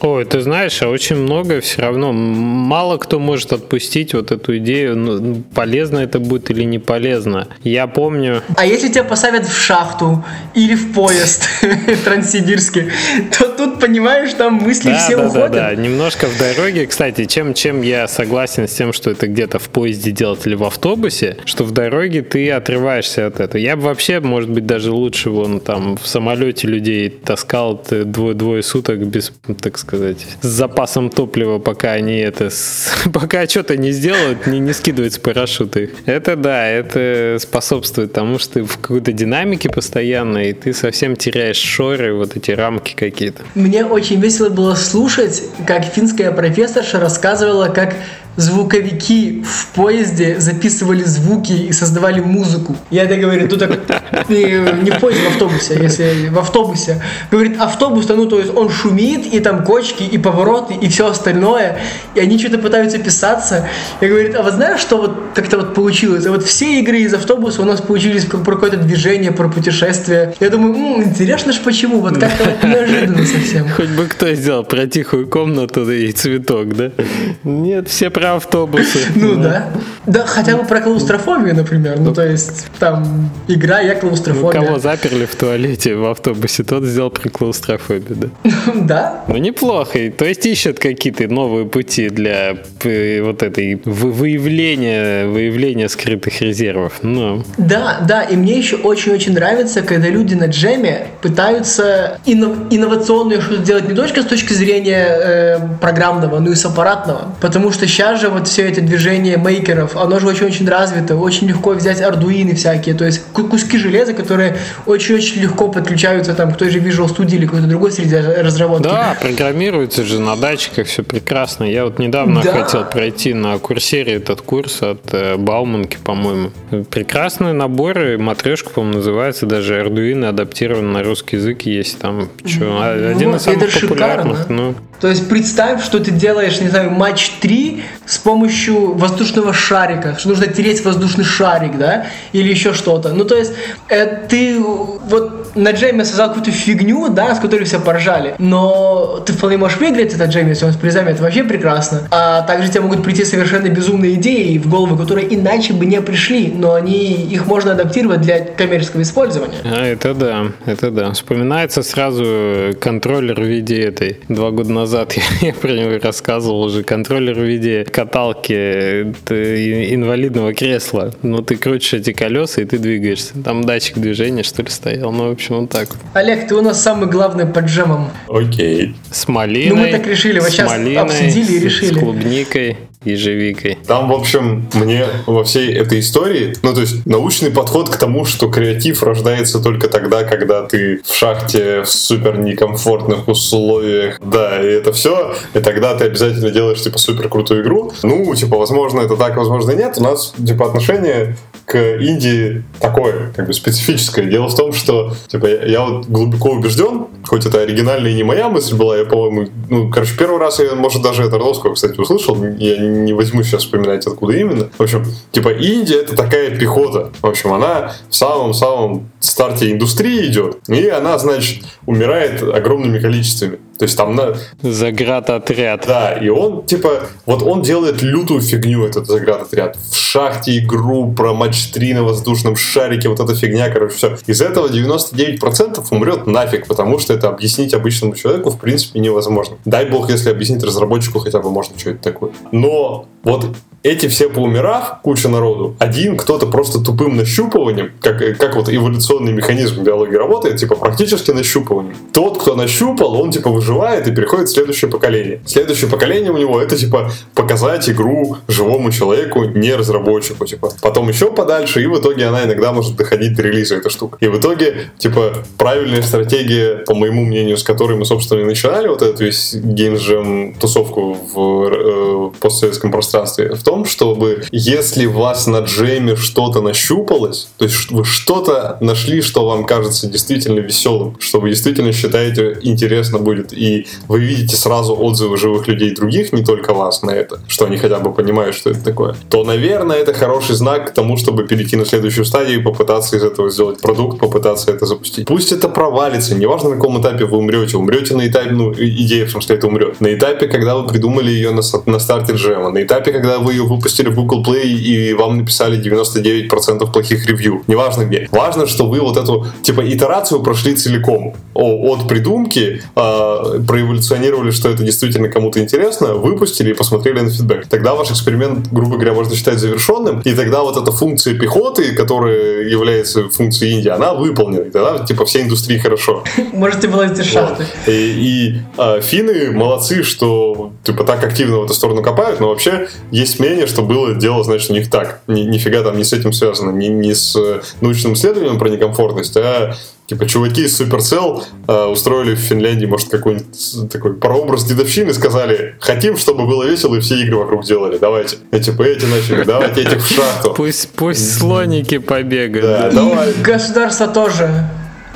S1: Ой, ты знаешь, а очень много все равно. Мало кто может отпустить вот эту идею, ну, полезно это будет или не полезно. Я помню,
S2: А если тебя посадят в шахту или в поезд транссибирский, то тут, понимаешь, там мысли
S1: да,
S2: все
S1: да,
S2: уходят.
S1: да, да, немножко в дороге. Кстати, чем, чем я согласен с тем, что это где-то в поезде делать или в автобусе, что в дороге ты отрываешься от этого. Я бы вообще, может быть, даже лучше вон там в самолете людей таскал т- двое, двое суток без, так сказать, с запасом топлива, пока они это, с- пока что-то не сделают, не, не скидывают с парашюта. Это да, это способствует тому, что ты в какой-то динамике постоянно, и ты совсем теряешь шоры, вот эти рамки какие-то.
S2: Мне очень весело было слушать, как финская профессорша рассказывала, как звуковики в поезде записывали звуки и создавали музыку. Я это говорю, ну так не в поезде, в автобусе, если в автобусе. Говорит, автобус, ну то есть он шумит, и там кочки, и повороты, и все остальное, и они что-то пытаются писаться. Я говорю, а вот знаешь, что вот как-то вот получилось? А вот все игры из автобуса у нас получились про про какое-то движение, про путешествие. Я думаю, «М, интересно ж почему, вот как-то вот неожиданно совсем.
S1: Хоть бы кто сделал про тихую комнату и цветок, да? Нет, все про автобусы.
S2: Ну да. Да, хотя бы про клаустрофобию, например. Ну, то есть, там, игра, я
S1: Ну,
S2: клаустрофобия.
S1: кого заперли в туалете в автобусе, тот сделал про клаустрофобию, да?
S2: Да.
S1: Ну, неплохо. То есть ищут какие-то новые пути для э, вот этой вы- выявления, выявления скрытых резервов. Ну,
S2: Да, да, и мне еще очень-очень нравится, когда люди на джеме пытаются инно- инновационное что-то делать не только с точки зрения э, программного, но и с аппаратного. Потому что сейчас же вот все это движение мейкеров, оно же очень-очень развито, очень легко взять ардуины всякие, то есть ку- куски железа, которые очень-очень легко подключаются там к той же Visual Studio или какой-то другой среде разработки.
S1: да, программируется же на датчиках, все прекрасно. Я вот недавно
S2: Да.
S1: хотел пройти на курсере этот курс от э, Бауманки, по-моему. Прекрасные наборы, матрешка, по-моему, называется, даже Arduino адаптирован на русский язык есть там. Чё, а- один
S2: Ну,
S1: из самых
S2: это шикарно.
S1: популярных. Ну,
S2: То есть представь, что ты делаешь, не знаю, матч 3 с помощью воздушного шарика, что нужно тереть воздушный шарик, да, или еще что-то. Ну, то есть э, ты вот на джеме создал какую-то фигню, да, с которой все поржали, но ты вполне можешь выиграть этот джем, если он с призами, это вообще прекрасно. А также тебе могут прийти совершенно безумные идеи в голову, которые иначе бы не пришли, но они, их можно адаптировать для коммерческого использования.
S1: А, это да, это да. Вспоминается сразу контроллер в виде этой. Два года назад я, я про него рассказывал уже. Контроллер в виде каталки инвалидного кресла. Ну, ты крутишь эти колеса, и ты двигаешься. Там датчик движения, что ли, стоял. Ну, в общем, он так.
S2: Олег, ты у нас самый главный под джемом.
S3: Окей.
S1: С малиной.
S2: Ну, мы так решили. Вот сейчас
S1: малиной,
S2: обсудили и решили.
S1: С клубникой ежевикой.
S3: Там, в общем, мне во всей этой истории, ну, то есть научный подход к тому, что креатив рождается только тогда, когда ты в шахте в супер некомфортных условиях, да, и это все, и тогда ты обязательно делаешь, типа, супер крутую игру. Ну, типа, возможно, это так, возможно, нет. У нас, типа, отношение к Индии такое, как бы специфическое. Дело в том, что, типа, я, я вот глубоко убежден, хоть это оригинальная и не моя мысль была, я, по-моему, ну, короче, первый раз я, может, даже это Орловского, кстати, услышал, я не возьму сейчас вспоминать, откуда именно. В общем, типа, Индия это такая пехота. В общем, она в самом-самом старте индустрии идет, и она, значит, умирает огромными количествами. То есть там на...
S1: Заградотряд.
S3: Да, и он, типа, вот он делает лютую фигню, этот заградотряд. В шахте игру про матч 3 на воздушном шарике, вот эта фигня, короче, все. Из этого 99% умрет нафиг, потому что это объяснить обычному человеку, в принципе, невозможно. Дай бог, если объяснить разработчику хотя бы можно что-то такое. Но вот эти все поумирав, куча народу, один кто-то просто тупым нащупыванием, как, как вот эволюционный механизм биологии работает, типа практически нащупыванием. Тот, кто нащупал, он типа выживает и переходит в следующее поколение. Следующее поколение у него это типа показать игру живому человеку, не разработчику, типа. Потом еще подальше, и в итоге она иногда может доходить до релиза, эта штука. И в итоге, типа, правильная стратегия, по моему мнению, с которой мы, собственно, и начинали вот эту весь геймджем тусовку в э, постсоветском пространстве, в том, чтобы если у вас на джеме что-то нащупалось, то есть вы что-то нашли, что вам кажется действительно веселым, что вы действительно считаете интересно будет, и вы видите сразу отзывы живых людей других, не только вас на это, что они хотя бы понимают, что это такое, то, наверное, это хороший знак к тому, чтобы перейти на следующую стадию и попытаться из этого сделать продукт, попытаться это запустить. Пусть это провалится, неважно на каком этапе вы умрете, умрете на этапе, ну, идея в смысле это умрет, на этапе, когда вы придумали ее на, на старте джема, на этапе, когда вы ее выпустили в Google Play и вам написали 99% плохих ревью. Неважно где. Важно, что вы вот эту, типа, итерацию прошли целиком. О, от придумки э, проэволюционировали, что это действительно кому-то интересно, выпустили и посмотрели на фидбэк. Тогда ваш эксперимент, грубо говоря, можно считать завершенным, и тогда вот эта функция пехоты, которая является функцией Индии, она выполнена. И тогда, типа, всей индустрии хорошо.
S2: Можете вылазить из шахты.
S3: И, и э, финны молодцы, что, типа, так активно в эту сторону копают, но вообще есть мнение, что было дело, значит, у них так. Ни, нифига там не с этим связано, не, не с научным исследованием про некомфортность, а Типа, чуваки из Supercell э, устроили в Финляндии, может, какой-нибудь такой прообраз дедовщины, сказали, хотим, чтобы было весело, и все игры вокруг делали, давайте. И типа эти начали, давайте этих в шахту.
S1: Пусть, пусть слоники побегают.
S2: Да, давай. Государство тоже.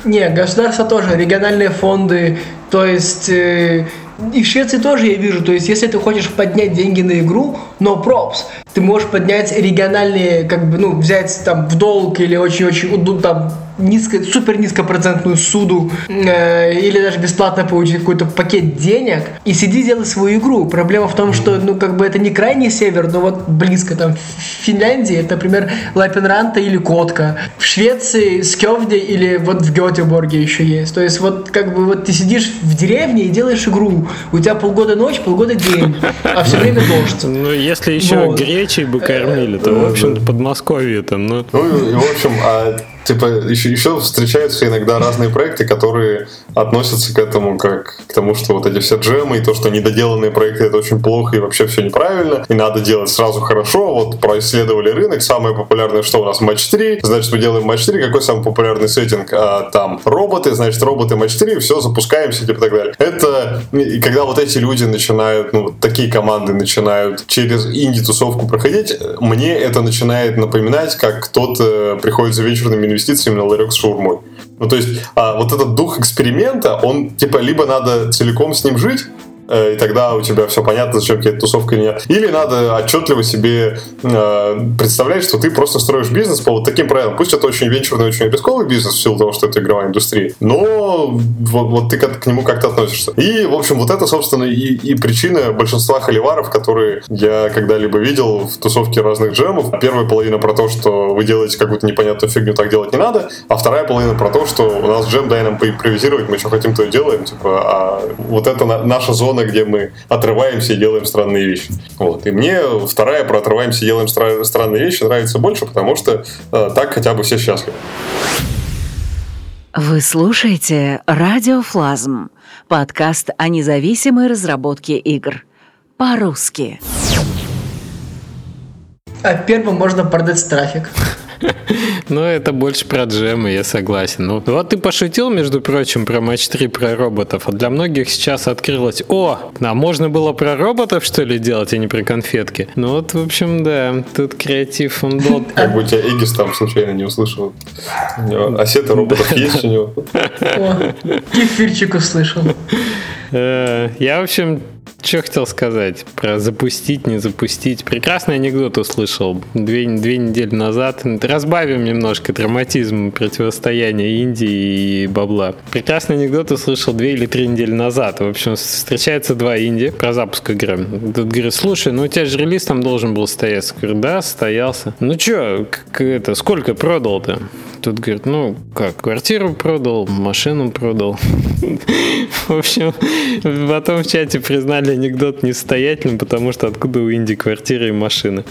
S2: Не, государство тоже, региональные фонды, то есть... Э, и в Швеции тоже я вижу, то есть если ты хочешь поднять деньги на игру, no props, ты можешь поднять региональные, как бы, ну, взять там в долг или очень-очень, ну, там, низко, супер низкопроцентную суду э, или даже бесплатно получить какой-то пакет денег и сиди делай свою игру. Проблема в том, что ну как бы это не крайний север, но вот близко там в Финляндии это, например, Лапенранта или Котка. В Швеции Скёвде или вот в Гетеборге еще есть. То есть вот как бы вот ты сидишь в деревне и делаешь игру. У тебя полгода ночь, полгода день, а все время дождь.
S1: Ну если еще вот. гречей бы кормили, то в общем Подмосковье там, ну.
S3: Ну в общем, а типа еще, еще встречаются иногда разные проекты, которые относятся к этому как к тому, что вот эти все джемы и то, что недоделанные проекты это очень плохо и вообще все неправильно, и надо делать сразу хорошо. Вот происследовали рынок, самое популярное, что у нас матч 3, значит мы делаем матч 3, какой самый популярный сеттинг? А, там роботы, значит роботы матч 3, все, запускаемся, типа так далее. Это, и когда вот эти люди начинают, ну вот такие команды начинают через инди-тусовку проходить, мне это начинает напоминать, как кто-то приходит за вечерными инвестициями на ларек с шаурмой. Ну, то есть, а, вот этот дух эксперимента, он, типа, либо надо целиком с ним жить, и тогда у тебя все понятно, зачем тебе эта тусовка нет. Или надо отчетливо себе э, представлять, что ты просто строишь бизнес по вот таким правилам. Пусть это очень венчурный, очень рисковый бизнес в силу того, что это игровая индустрия, но вот, вот ты к, к нему как-то относишься. И, в общем, вот это, собственно, и, и причина большинства холиваров, которые я когда-либо видел в тусовке разных джемов. Первая половина про то, что вы делаете какую-то непонятную фигню, так делать не надо, а вторая половина про то, что у нас джем, дай нам поимпровизировать, мы что хотим, то и делаем, типа, а вот это наша зона, где мы отрываемся и делаем странные вещи. Вот. И мне вторая про отрываемся и делаем странные вещи нравится больше, потому что э, так хотя бы все счастливы.
S4: Вы слушаете «Радиофлазм» — подкаст о независимой разработке игр. По-русски.
S2: А первым можно продать трафик.
S1: Ну, это больше про джемы, я согласен. Ну, вот ты пошутил, между прочим, про матч 3 про роботов. А для многих сейчас открылось, о, а можно было про роботов, что ли, делать, а не про конфетки? Ну вот, в общем, да, тут креатив, он был...
S3: Как бы у тебя Игис там случайно не услышал. Осета роботов есть у него?
S2: Кефирчик услышал.
S1: Э, я, в общем, что хотел сказать про запустить, не запустить. Прекрасный анекдот услышал две, две недели назад. Разбавим немножко драматизм противостояния Индии и бабла. Прекрасный анекдот услышал две или три недели назад. В общем, встречается два Инди про запуск игры. Тут говорит, слушай, ну у тебя же релиз там должен был стояться. Говорю, да, стоялся. Ну что, это, сколько продал-то? Тут говорит, ну как, квартиру продал, машину продал. В общем, потом в чате признали анекдот несостоятельным, потому что откуда у Инди квартира и машина.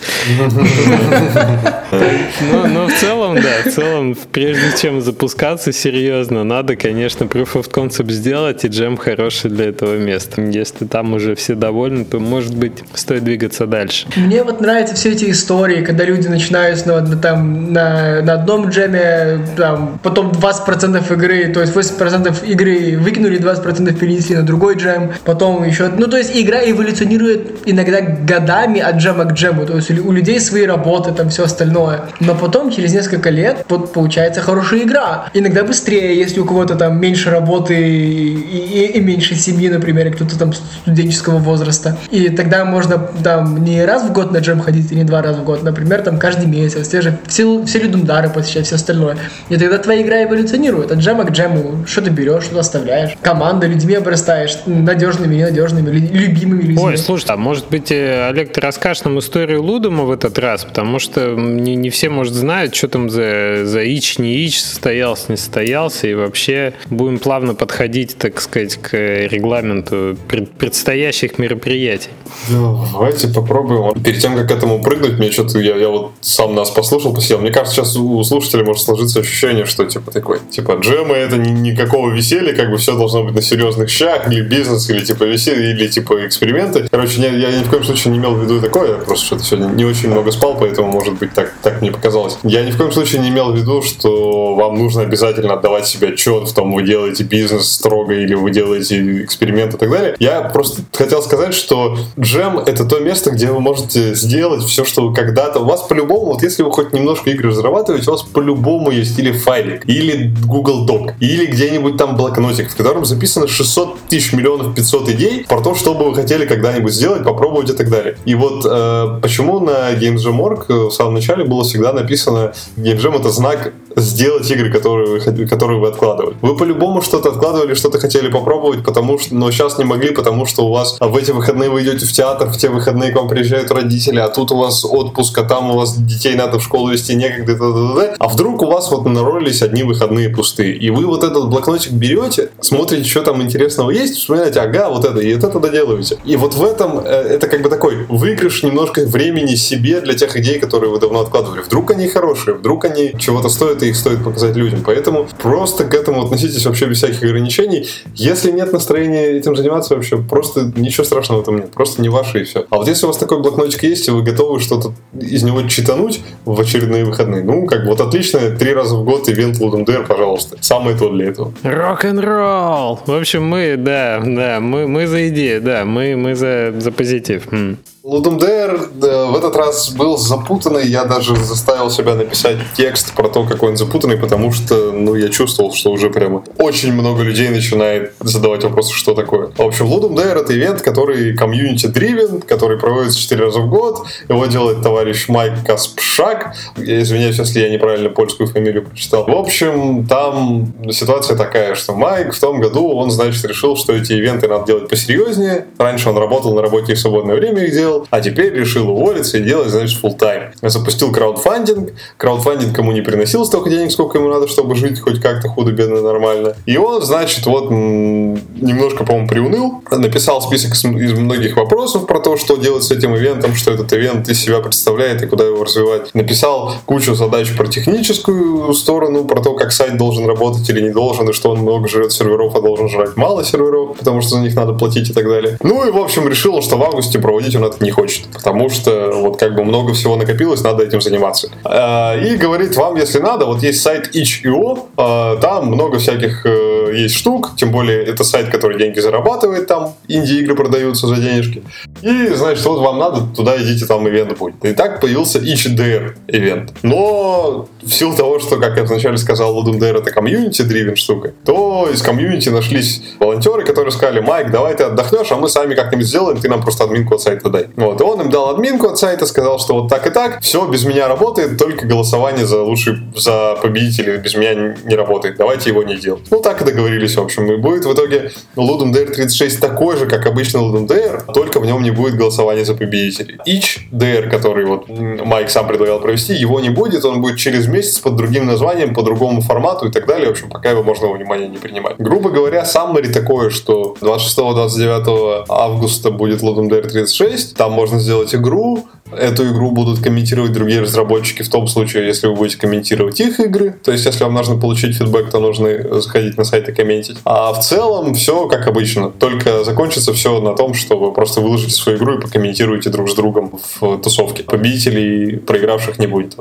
S1: Но в целом, да, в целом, прежде чем запускаться серьезно, надо, конечно, proof of concept сделать, и джем хороший для этого места. Если там уже все довольны, то, может быть, стоит двигаться дальше.
S2: Мне вот нравятся все эти истории, когда люди начинают на, там, на, на одном джеме, там, потом 20% игры, то есть 80% игры выкинули, 20% перенесли на другой джем, потом еще, ну, то есть игра эволюционирует иногда годами от джема к джему, то есть у людей свои работы, там все остальное. Но потом, через несколько лет, вот получается хорошая игра. Иногда быстрее, если у кого-то там меньше работы и, и, и меньше семьи, например, кто-то там студенческого возраста. И тогда можно там не раз в год на джем ходить, и не два раза в год, например, там каждый месяц, те же все, все людумдары посещать, все остальное. И тогда твоя игра эволюционирует от джема к джему. Что ты берешь, что ты оставляешь. Команда людьми обрастаешь, надежными, ненадежными, любимыми людьми.
S1: Ой, слушай, а может быть, э, Олег, ты расскажешь нам историю Лудома в этот раз, потому что не, не все, может, знают, что там за, за ич, не ич, состоялся, не состоялся, и вообще будем плавно подходить, так сказать, к регламенту предстоящих мероприятий.
S3: Давайте попробуем. Перед тем, как к этому прыгнуть, мне что-то, я, я вот сам нас послушал, посидел. Мне кажется, сейчас у слушателей может сложиться ощущение, что типа такой, типа джемы это ни, никакого веселья, как бы все должно быть на серьезных щах, или бизнес, или типа веселье, или типа эксперименты. Короче, я, я ни в коем случае не имел в виду такое, я просто что-то сегодня не очень много спал, поэтому, может быть, так, так мне показалось. Я ни в коем случае не имел в виду, что вам нужно обязательно отдавать себе отчет в том, вы делаете бизнес строго или вы делаете эксперимент и так далее. Я просто хотел сказать, что джем — это то место, где вы можете сделать все, что вы когда-то... У вас по-любому, вот если вы хоть немножко игры разрабатываете, у вас по-любому есть или файлик, или Google Doc, или где-нибудь там блокнотик, в котором записано 600 тысяч миллионов 500 идей про то, что бы вы хотели когда-нибудь сделать, попробовать и так далее. И вот э, почему на Games Jam Org в самом начале было всегда написано Game Jam это знак сделать игры, которые вы, которые вы откладывали. Вы по-любому что-то откладывали, что-то хотели попробовать, потому что, но сейчас не могли, потому что у вас в эти выходные вы идете в театр, в те выходные к вам приезжают родители, а тут у вас отпуск, а там у вас детей надо в школу вести некогда, т -т -т а вдруг у вас вот наролились одни выходные пустые, и вы вот этот блокнотик берете, смотрите, что там интересного есть, вспоминаете, ага, вот это, и это доделываете. И вот в этом э, это как бы такой выигрыш немножко времени себе для тех идей, которые вы давно откладывали. Вдруг они хорошие, вдруг они чего-то стоят, и их стоит показать людям. Поэтому просто к этому относитесь вообще без всяких ограничений. Если нет настроения этим заниматься вообще, просто ничего страшного в этом нет. Просто не ваше и все. А вот если у вас такой блокнотик есть, и вы готовы что-то из него читануть в очередные выходные, ну, как вот отлично, три раза в год ивент Ludum пожалуйста. Самое то для этого.
S1: Рок-н-ролл! В общем, мы, да, да, мы, мы за идею, да, мы, мы за, за позитив. М.
S3: Dare да, в этот раз был запутанный. Я даже заставил себя написать текст про то, какой он запутанный, потому что, ну, я чувствовал, что уже прямо очень много людей начинает задавать вопросы, что такое. В общем, Ludum Dare — это ивент, который комьюнити-дривен, который проводится 4 раза в год. Его делает товарищ Майк Каспшак. Я извиняюсь, если я неправильно польскую фамилию прочитал. В общем, там ситуация такая, что Майк в том году, он, значит, решил, что эти ивенты надо делать посерьезнее. Раньше он работал на работе и в свободное время их делал делал, а теперь решил уволиться и делать, значит, full time. Запустил краудфандинг. Краудфандинг ему не приносил столько денег, сколько ему надо, чтобы жить хоть как-то худо-бедно нормально. И он, значит, вот немножко, по-моему, приуныл, написал список из многих вопросов про то, что делать с этим ивентом, что этот ивент из себя представляет и куда его развивать. Написал кучу задач про техническую сторону, про то, как сайт должен работать или не должен, и что он много жрет серверов, а должен жрать мало серверов, потому что за них надо платить и так далее. Ну и, в общем, решил, что в августе проводить он это не хочет, потому что вот как бы много всего накопилось, надо этим заниматься. А, и говорит, вам, если надо, вот есть сайт itch.io, а, там много всяких э, есть штук, тем более это сайт, который деньги зарабатывает, там инди-игры продаются за денежки. И, значит, вот вам надо, туда идите, там ивент будет. И так появился itch.dr ивент. Но в силу того, что, как я вначале сказал, Ludum Dare это комьюнити-дривен штука, то из комьюнити нашлись волонтеры, которые сказали, Майк, давай ты отдохнешь, а мы сами как-нибудь сделаем, ты нам просто админку от сайта дай. Вот, и он им дал админку от сайта, сказал, что вот так и так, все без меня работает, только голосование за лучший, за победителей без меня не работает, давайте его не делать. Ну, так и договорились, в общем, и будет в итоге Ludum Dare 36 такой же, как обычно Ludum Dare, только в нем не будет голосования за победителей. Each Dare, который вот Майк сам предлагал провести, его не будет, он будет через месяц под другим названием, по другому формату и так далее, в общем, пока его можно во внимание не принимать. Грубо говоря, summary такое, что 26-29 августа будет Ludum Dare 36, там можно сделать игру, эту игру будут комментировать другие разработчики в том случае, если вы будете комментировать их игры. То есть, если вам нужно получить фидбэк, то нужно заходить на сайт и комментить. А в целом все как обычно. Только закончится все на том, что вы просто выложите свою игру и покомментируете друг с другом в тусовке. Победителей, проигравших не будет.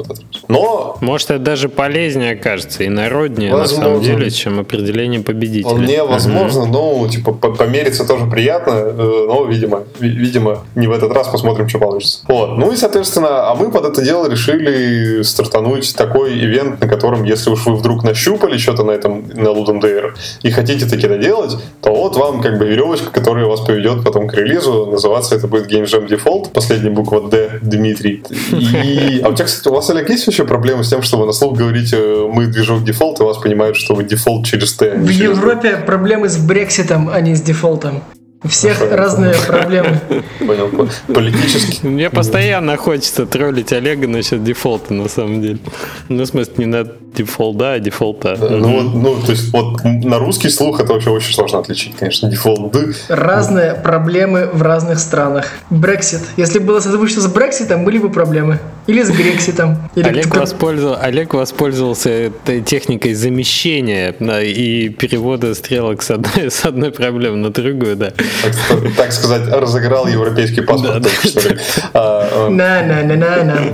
S3: Но...
S1: Может, это даже полезнее окажется и народнее, возможно. на самом деле, чем определение победителя.
S3: Вполне возможно, угу. но типа помериться тоже приятно, э, но, видимо, видимо, не в этот раз посмотрим, что получится. Вот. Ну и, соответственно, а мы под это дело решили стартануть такой ивент, на котором, если уж вы вдруг нащупали что-то на этом, на Ludum Dare, и хотите таки доделать, то вот вам как бы веревочка, которая вас поведет потом к релизу. Называться это будет Game Jam Default, последняя буква D, Дмитрий. И... А у тебя, кстати, у вас, Олег, есть вообще проблемы с тем, что вы на слух говорите, мы движок Defold, и вас понимают, что вы дефолт через Т?
S2: В Европе проблемы с Брекситом, а не с дефолтом. У всех разные проблемы.
S3: Понял. Политически.
S1: Мне постоянно хочется троллить Олега насчет дефолта, на самом деле. Ну, в смысле, не на дефолт, да, а Defold'а.
S3: Ну, ну, то есть, вот на русский слух это вообще очень сложно отличить, конечно, дефолт.
S2: Разные проблемы в разных странах. Брексит. Если было созвучно с Брекситом, были бы проблемы. Или с Грекситом. Или
S1: Олег, воспользовал, Олег воспользовался этой техникой замещения и перевода стрелок с одной, с одной проблемы на другую, да
S3: так, так сказать, разыграл европейский паспорт. Да,
S2: а, на, на, на, на, на.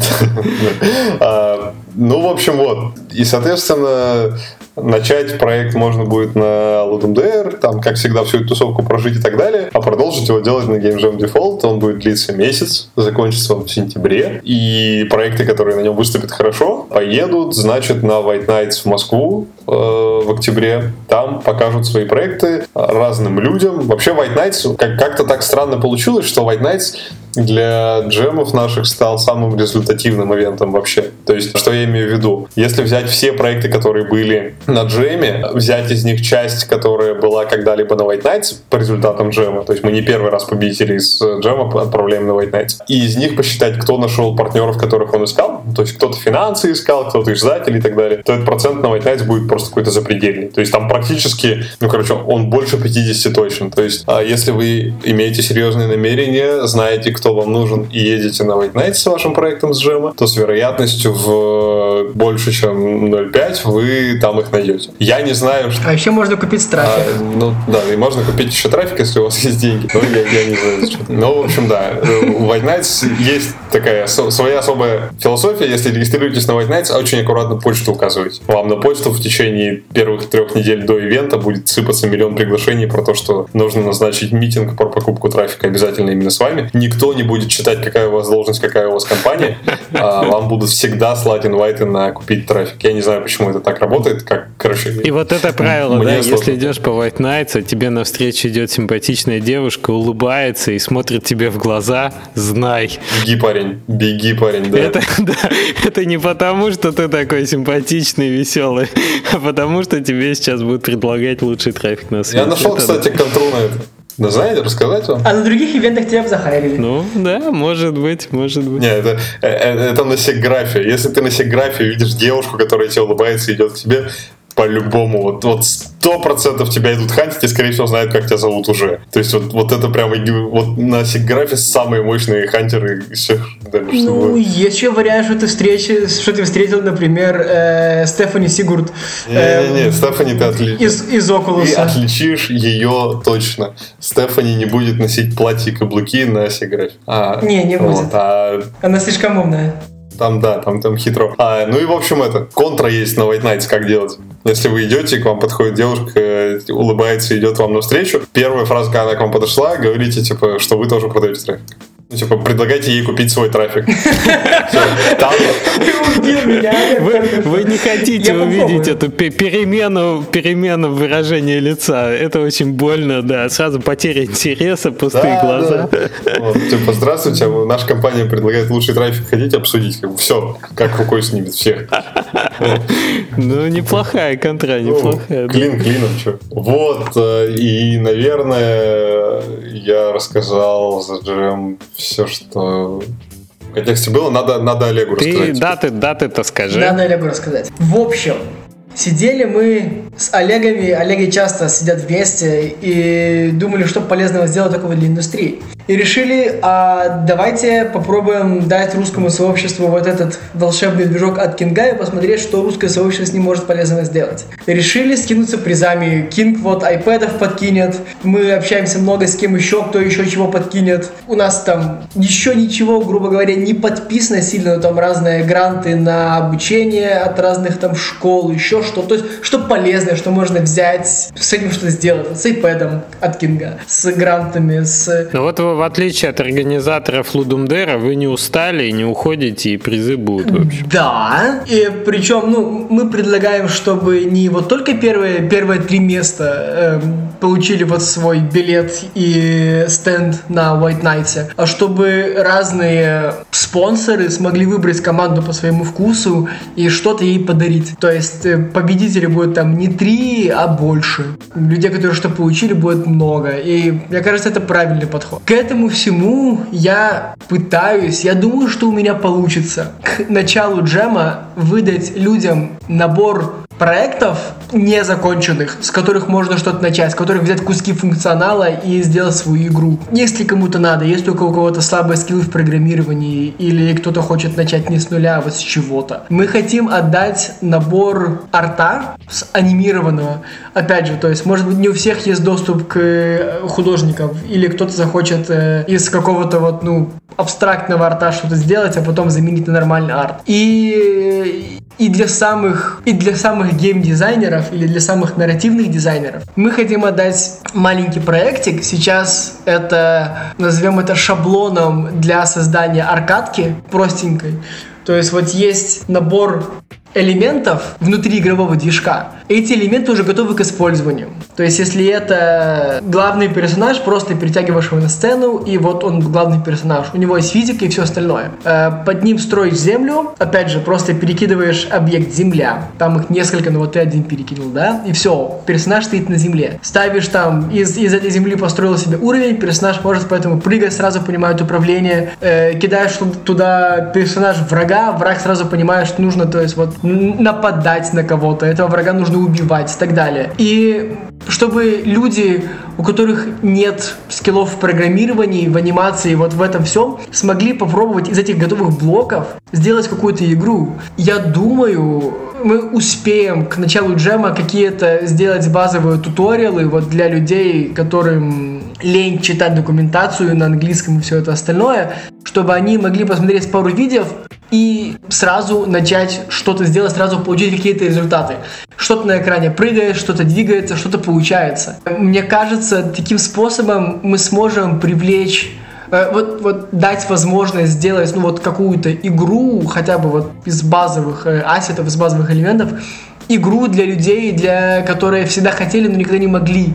S3: А, ну, в общем, вот. И, соответственно, начать проект можно будет на Dare, там, как всегда, всю эту тусовку прожить и так далее, а продолжить его делать на Game Jam Default. Он будет длиться месяц, закончится он в сентябре. И проекты, которые на нем выступят хорошо, поедут, значит, на White Nights в Москву э, в октябре. Там покажут свои проекты разным людям. Вообще, White Nights, как- как-то так странно получилось, что White Nights для джемов наших стал самым результативным ивентом вообще. То есть, что я имею в виду? Если взять все проекты, которые были на джеме, взять из них часть, которая была когда-либо на White Nights по результатам джема, то есть мы не первый раз победители из джема отправляем на White Nights, и из них посчитать, кто нашел партнеров, которых он искал, то есть кто-то финансы искал, кто-то издатель и так далее, то этот процент на White Nights будет просто какой-то запредельный. То есть там практически, ну, короче, он больше 50 точно. То есть, а если вы имеете серьезные намерения, знаете, кто вам нужен, и едете на White Nights с вашим проектом с джема, то с вероятностью в больше, чем 0,5 вы там их найдете. Я не знаю,
S2: что... А еще можно купить трафик. А,
S3: ну, да, и можно купить еще трафик, если у вас есть деньги. Но я, я не знаю, зачем. Ну, в общем, да. У White Nights есть такая своя особая философия. Если регистрируетесь на White Nights, очень аккуратно почту указывайте. Вам на почту в течение первых трех недель до ивента будет сыпаться миллион приглашений про то, что нужно назначить митинг про покупку трафика обязательно именно с вами. Никто никто не будет читать, какая у вас должность, какая у вас компания. А вам будут всегда слать инвайты на купить трафик. Я не знаю, почему это так работает. Как, короче,
S1: И вот это правило, да,
S3: сложно.
S1: если идешь по White Nights, а тебе навстречу идет симпатичная девушка, улыбается и смотрит тебе в глаза, знай.
S3: беги, парень, беги, парень, да.
S1: Это, да, это не потому, что ты такой симпатичный, веселый, а потому, что тебе сейчас будут предлагать лучший трафик на свете.
S3: Я нашел,
S1: Это-
S3: кстати, контрол на это. Да знаете, рассказать вам?
S2: А на других ивентах тебя бы захайрили.
S1: Ну, да, может быть, может быть.
S3: Не, это, э, э, это на сегграфе. Если ты на сегграфе видишь девушку, которая тебе улыбается и идет к тебе, по-любому, вот, вот сто процентов тебя идут хантить и, скорее всего, знают, как тебя зовут уже. То есть вот, вот это прямо, вот на сегграфе самые мощные хантеры из всех, да,
S2: Ну, есть еще вариант, что ты, встречи, что ты встретил, например, э, Стефани Сигурд э,
S3: Не-не-не, Стефани, ты отличишь.
S2: из, из Окулуса.
S3: отличишь ее точно. Стефани не будет носить платье и каблуки на сегграфе. А,
S2: Не, не
S3: вот,
S2: будет.
S3: а
S2: Она слишком умная.
S3: Там, да, там, там хитро. А, ну и, в общем, это, контра есть на White Nights, как делать. Если вы идете, к вам подходит девушка, э, улыбается, идет вам навстречу, первая фраза, когда она к вам подошла, говорите, типа, что вы тоже продаете трафик. Ну, типа, предлагайте ей купить свой трафик.
S1: Вы, не хотите увидеть эту пе- перемену, перемену выражения лица. Это очень больно, да. Сразу потеря интереса, пустые глаза.
S3: типа, здравствуйте, наша компания предлагает лучший трафик, хотите обсудить? Все, как рукой снимет всех.
S1: Ну, неплохая контра,
S3: Ну,
S1: неплохая. да.
S3: Клин клином, что. Вот, э, и, наверное, я рассказал за джем все, что в контексте было. Надо, надо Олегу
S1: Ты
S3: рассказать.
S1: даты, даты-то скажи.
S2: Надо Олегу рассказать. В общем, сидели мы с Олегами, Олеги часто сидят вместе и думали, что полезного сделать такого для индустрии. И решили, а давайте попробуем дать русскому сообществу вот этот волшебный движок от Кинга и посмотреть, что русское сообщество с ним может полезного сделать. Решили скинуться призами. Кинг вот айпэдов подкинет. Мы общаемся много с кем еще, кто еще чего подкинет. У нас там еще ничего, грубо говоря, не подписано сильно, но там разные гранты на обучение от разных там школ, еще что. То есть, что полезное, что можно взять, с этим что-то сделать. С iPad от Кинга, с грантами, с...
S1: Ну вот в отличие от организаторов Лудумдера, вы не устали и не уходите, и призы будут вообще.
S2: Да, и причем, ну, мы предлагаем, чтобы не вот только первые, первые три места эм, получили вот свой билет и стенд на White Nights, а чтобы разные спонсоры смогли выбрать команду по своему вкусу и что-то ей подарить. То есть э, победители будут там не три, а больше. Людей, которые что получили, будет много. И мне кажется, это правильный подход. К этому всему я пытаюсь, я думаю, что у меня получится. К началу джема выдать людям набор проектов незаконченных, с которых можно что-то начать, с которых взять куски функционала и сделать свою игру. Если кому-то надо, если у кого-то слабые скиллы в программировании, или кто-то хочет начать не с нуля, а вот с чего-то. Мы хотим отдать набор арта с анимированного. Опять же, то есть, может быть, не у всех есть доступ к э, художникам, или кто-то захочет э, из какого-то вот, ну, абстрактного арта что-то сделать, а потом заменить на нормальный арт. И и для самых и для самых гейм-дизайнеров или для самых нарративных дизайнеров мы хотим отдать маленький проектик. Сейчас это назовем это шаблоном для создания аркадки простенькой. То есть вот есть набор элементов внутри игрового движка. Эти элементы уже готовы к использованию. То есть, если это главный персонаж, просто перетягиваешь его на сцену, и вот он главный персонаж. У него есть физика и все остальное. Э, Под ним строишь землю, опять же, просто перекидываешь объект земля. Там их несколько, но вот ты один перекинул, да? И все, персонаж стоит на земле. Ставишь там, из, из этой земли построил себе уровень, персонаж может поэтому прыгать, сразу понимает управление. Э, кидаешь ту- туда персонаж врага, враг сразу понимает, что нужно, то есть вот нападать на кого-то, этого врага нужно убивать и так далее. И чтобы люди, у которых нет скиллов в программировании, в анимации, вот в этом всем, смогли попробовать из этих готовых блоков сделать какую-то игру. Я думаю, мы успеем к началу джема какие-то сделать базовые туториалы вот для людей, которым лень читать документацию на английском и все это остальное, чтобы они могли посмотреть пару видео и сразу начать что-то сделать, сразу получить какие-то результаты. Что-то на экране прыгает, что-то двигается, что-то получается. Мне кажется, таким способом мы сможем привлечь э, вот, вот дать возможность сделать, ну, вот какую-то игру, хотя бы вот из базовых э, ассетов, из базовых элементов, игру для людей, для которые всегда хотели, но никогда не могли.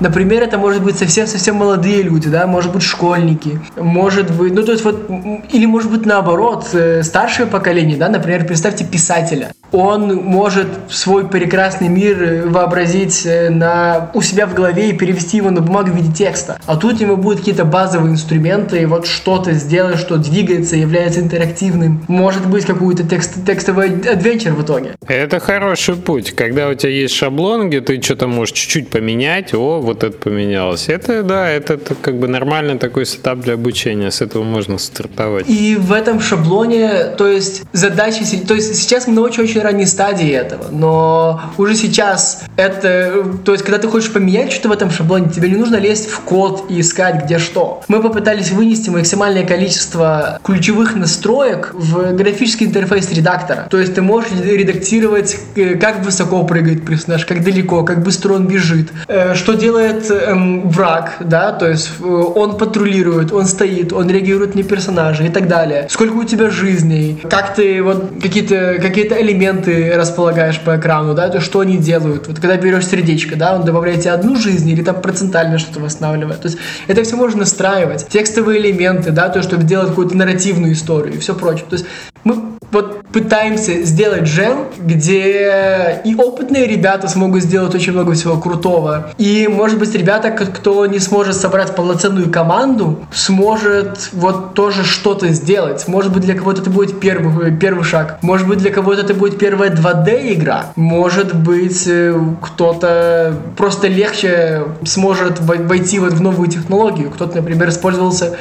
S2: Например, это может быть совсем-совсем молодые люди, да, может быть школьники, может быть, ну то есть вот, или может быть наоборот, э, старшее поколение, да, например, представьте писателя. Он может свой прекрасный мир э, вообразить э, на, у себя в голове и перевести его на бумагу в виде текста. А тут ему будут какие-то базовые инструменты, и вот что-то сделать, что двигается, является интерактивным. Может быть, какую-то текст, текстовый adventure в итоге.
S1: Это хороший путь. Когда у тебя есть шаблон, где ты что-то можешь чуть-чуть поменять, о, вот это поменялось. Это, да, это, это как бы нормальный такой сетап для обучения. С этого можно стартовать.
S2: И в этом шаблоне, то есть задачи, то есть сейчас мы на очень-очень ранней стадии этого, но уже сейчас это, то есть когда ты хочешь поменять что-то в этом шаблоне, тебе не нужно лезть в код и искать где что. Мы попытались вынести максимальное количество ключевых настроек в графический интерфейс редактора. То есть ты можешь редактировать, э, как высоко прыгает персонаж, как далеко, как быстро он бежит, э, что делает делает эм, враг, да, то есть э, он патрулирует, он стоит, он реагирует на персонажа и так далее. Сколько у тебя жизней, как ты вот какие-то какие элементы располагаешь по экрану, да, то есть что они делают. Вот когда берешь сердечко, да, он добавляет тебе одну жизнь или там процентально что-то восстанавливает. То есть это все можно настраивать. Текстовые элементы, да, то, чтобы сделать какую-то нарративную историю и все прочее. То есть мы вот пытаемся сделать джем, где и опытные ребята смогут сделать очень много всего крутого, и, может быть, ребята, кто не сможет собрать полноценную команду, сможет вот тоже что-то сделать. Может быть, для кого-то это будет первый, первый шаг. Может быть, для кого-то это будет первая 2D игра. Может быть, э, кто-то просто легче сможет войти вот в новую технологию. Кто-то, например, использовался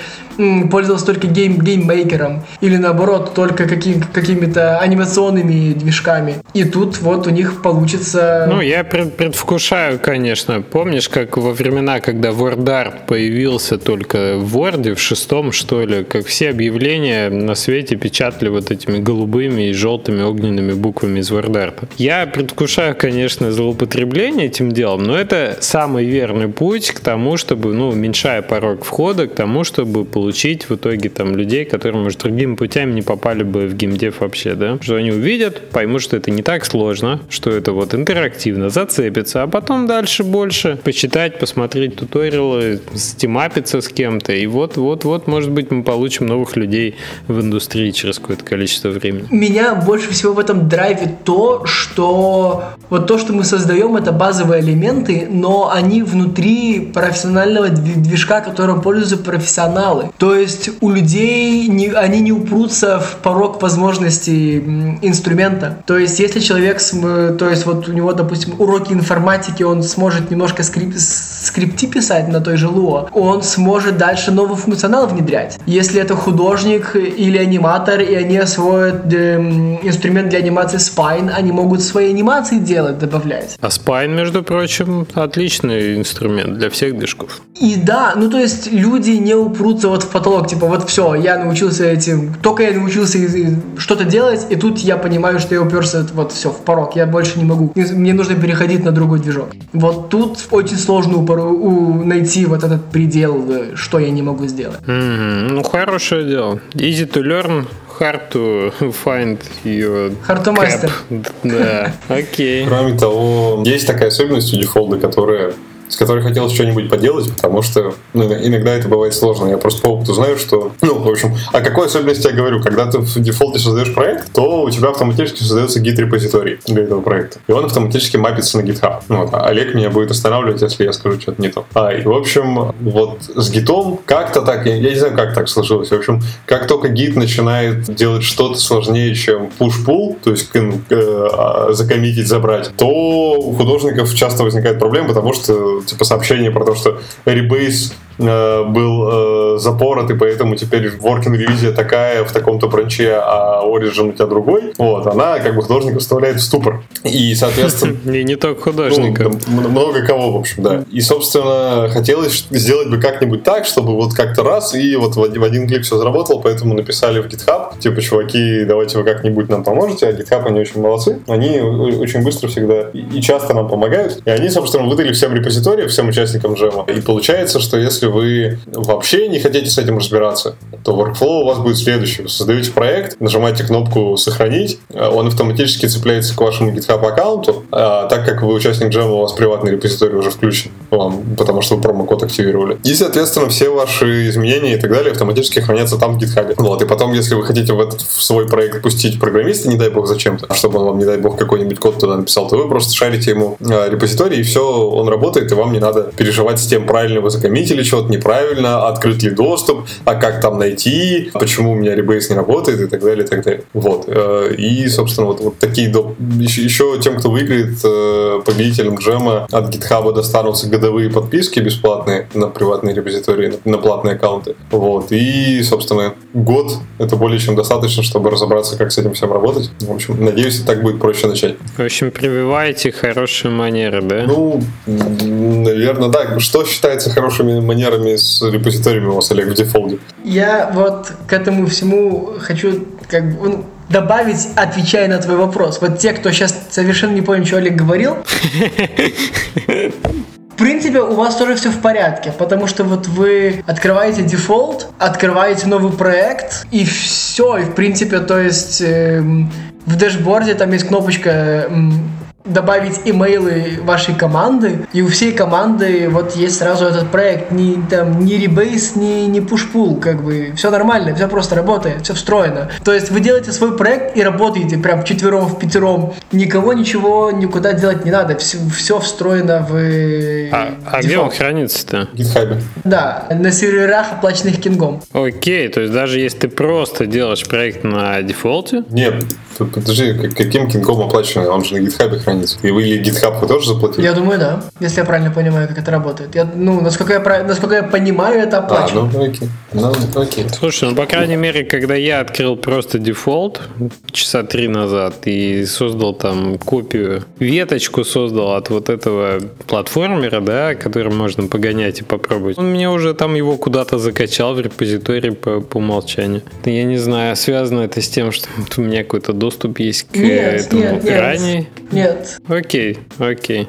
S2: пользовался только гейм, GameMaker'ом или наоборот только каким, какими-то анимационными движками. И тут вот у них получится...
S1: Ну, я пред, предвкушаю, конечно. Помнишь, как во времена, когда WordArt появился только в Word, в шестом, что ли, как все объявления на свете печатали вот этими голубыми и желтыми огненными буквами из WordArt. Я предвкушаю, конечно, злоупотребление этим делом, но это самый верный путь к тому, чтобы, ну, уменьшая порог входа, к тому, чтобы получить в итоге там людей, которые, может, другими путями не попали бы в геймдев вообще, да? Что они увидят, поймут, что это не так сложно, что это вот интерактивно, зацепится, а потом дальше больше почитать, посмотреть туториалы, стимапиться с кем-то, и вот-вот-вот, может быть, мы получим новых людей в индустрии через какое-то количество времени.
S2: Меня больше всего в этом драйвит то, что вот то, что мы создаем, это базовые элементы, но они внутри профессионального движка, которым пользуются профессионалы. То есть у людей не, они не упрутся в порог возможностей инструмента. То есть если человек, то есть вот у него, допустим, уроки информатики, он сможет немножко скрип, скрипти писать на той же Lua, он сможет дальше новый функционал внедрять. Если это художник или аниматор, и они освоят э, инструмент для анимации Spine, они могут свои анимации делать, добавлять.
S1: А Spine, между прочим, отличный инструмент для всех движков.
S2: И да, ну то есть люди не упрутся вот в потолок, типа вот все, я научился этим, только я научился что-то делать, и тут я понимаю, что я уперся вот все в порог, я больше не могу, мне нужно переходить на другой движок. Вот тут очень сложно у, найти вот этот предел, что я не могу сделать.
S1: Mm-hmm. Ну хорошее дело. Easy to learn, hard to find your
S2: Hard to master.
S1: Да, окей.
S3: Кроме того, есть такая особенность у дефолда, которая с которой хотелось что-нибудь поделать, потому что ну, иногда это бывает сложно. Я просто по опыту знаю, что, ну, в общем, о какой особенности я говорю? Когда ты в дефолте создаешь проект, то у тебя автоматически создается гид-репозиторий для этого проекта. И он автоматически мапится на GitHub. Ну, вот. А Олег меня будет останавливать, если я скажу что-то не то. А, и, в общем, вот с гитом как-то так, я, я не знаю, как так сложилось. В общем, как только гид начинает делать что-то сложнее, чем push-pull, то есть э, а, закоммитить, забрать, то у художников часто возникает проблема, потому что типа сообщение про то, что Rebase э, был э, запорот, и поэтому теперь working ревизия такая в таком-то бранче, а Origin у тебя другой, вот, она как бы художника вставляет в ступор. И, соответственно...
S1: И не только художника.
S3: Ну, много кого, в общем, да. И, собственно, хотелось сделать бы как-нибудь так, чтобы вот как-то раз, и вот в один клик все заработало, поэтому написали в GitHub, типа, чуваки, давайте вы как-нибудь нам поможете, а GitHub, они очень молодцы, они очень быстро всегда и часто нам помогают, и они, собственно, выдали всем репозитории, всем участникам джема. И получается, что если вы вообще не хотите с этим разбираться, то workflow у вас будет следующий. Вы создаете проект, нажимаете кнопку «Сохранить», он автоматически цепляется к вашему GitHub аккаунту, а так как вы участник джема, у вас приватный репозиторий уже включен вам, потому что вы промокод активировали. И, соответственно, все ваши изменения и так далее автоматически хранятся там в GitHub. Вот, и потом, если вы хотите в, этот, в свой проект пустить программиста, не дай бог зачем-то, чтобы он вам, не дай бог, какой-нибудь код туда написал, то вы просто шарите ему э, репозиторий, и все, он работает, и вам не надо переживать с тем, правильно вы закоммитили что-то, неправильно, открыт ли доступ, а как там найти, почему у меня Rebase не работает и так далее, и так далее. Вот. Э, и, собственно, вот, вот такие... Еще, еще тем, кто выиграет э, победителем джема от GitHub достанутся годовые подписки бесплатные на приватные репозитории, на платные аккаунты. Вот. И, собственно, год это более чем достаточно, чтобы разобраться, как с этим всем работать. В общем, надеюсь, так будет проще начать.
S1: В общем, прививайте хорошие манеры, да?
S3: Ну, наверное, да. Что считается хорошими манерами с репозиториями у вас, Олег, в дефолде?
S2: Я вот к этому всему хочу как бы ну, добавить, отвечая на твой вопрос. Вот те, кто сейчас совершенно не понял, что Олег говорил, в принципе, у вас тоже все в порядке, потому что вот вы открываете дефолт, открываете новый проект, и все, и в принципе, то есть э, в дэшборде там есть кнопочка э, добавить имейлы вашей команды, и у всей команды вот есть сразу этот проект, ни там ни ребейс, ни, ни пушпул, как бы все нормально, все просто работает, все встроено. То есть вы делаете свой проект и работаете прям в четвером, в пятером, никого ничего никуда делать не надо, все, все встроено в
S1: А, а где он хранится-то?
S3: GitHub.
S2: Да, на серверах, оплаченных кингом.
S1: Окей, то есть даже если ты просто делаешь проект на дефолте?
S3: Нет, подожди, каким кингом оплаченный? Он же на GitHub хранится. И вы или GitHub вы тоже заплатили?
S2: Я думаю, да. Если я правильно понимаю, как это работает. Я, ну, насколько я, насколько я понимаю, это оплачено.
S3: А, ну, окей. Ну, окей.
S1: Слушай, ну, по крайней мере, когда я открыл просто дефолт часа три назад и создал там копию, веточку создал от вот этого платформера, да, который можно погонять и попробовать. Он мне уже там его куда-то закачал в репозиторий по, по умолчанию. Я не знаю, связано это с тем, что у меня какой-то доступ есть к
S2: нет,
S1: этому
S2: нет,
S1: ранее.
S2: Нет,
S1: Окей, окей.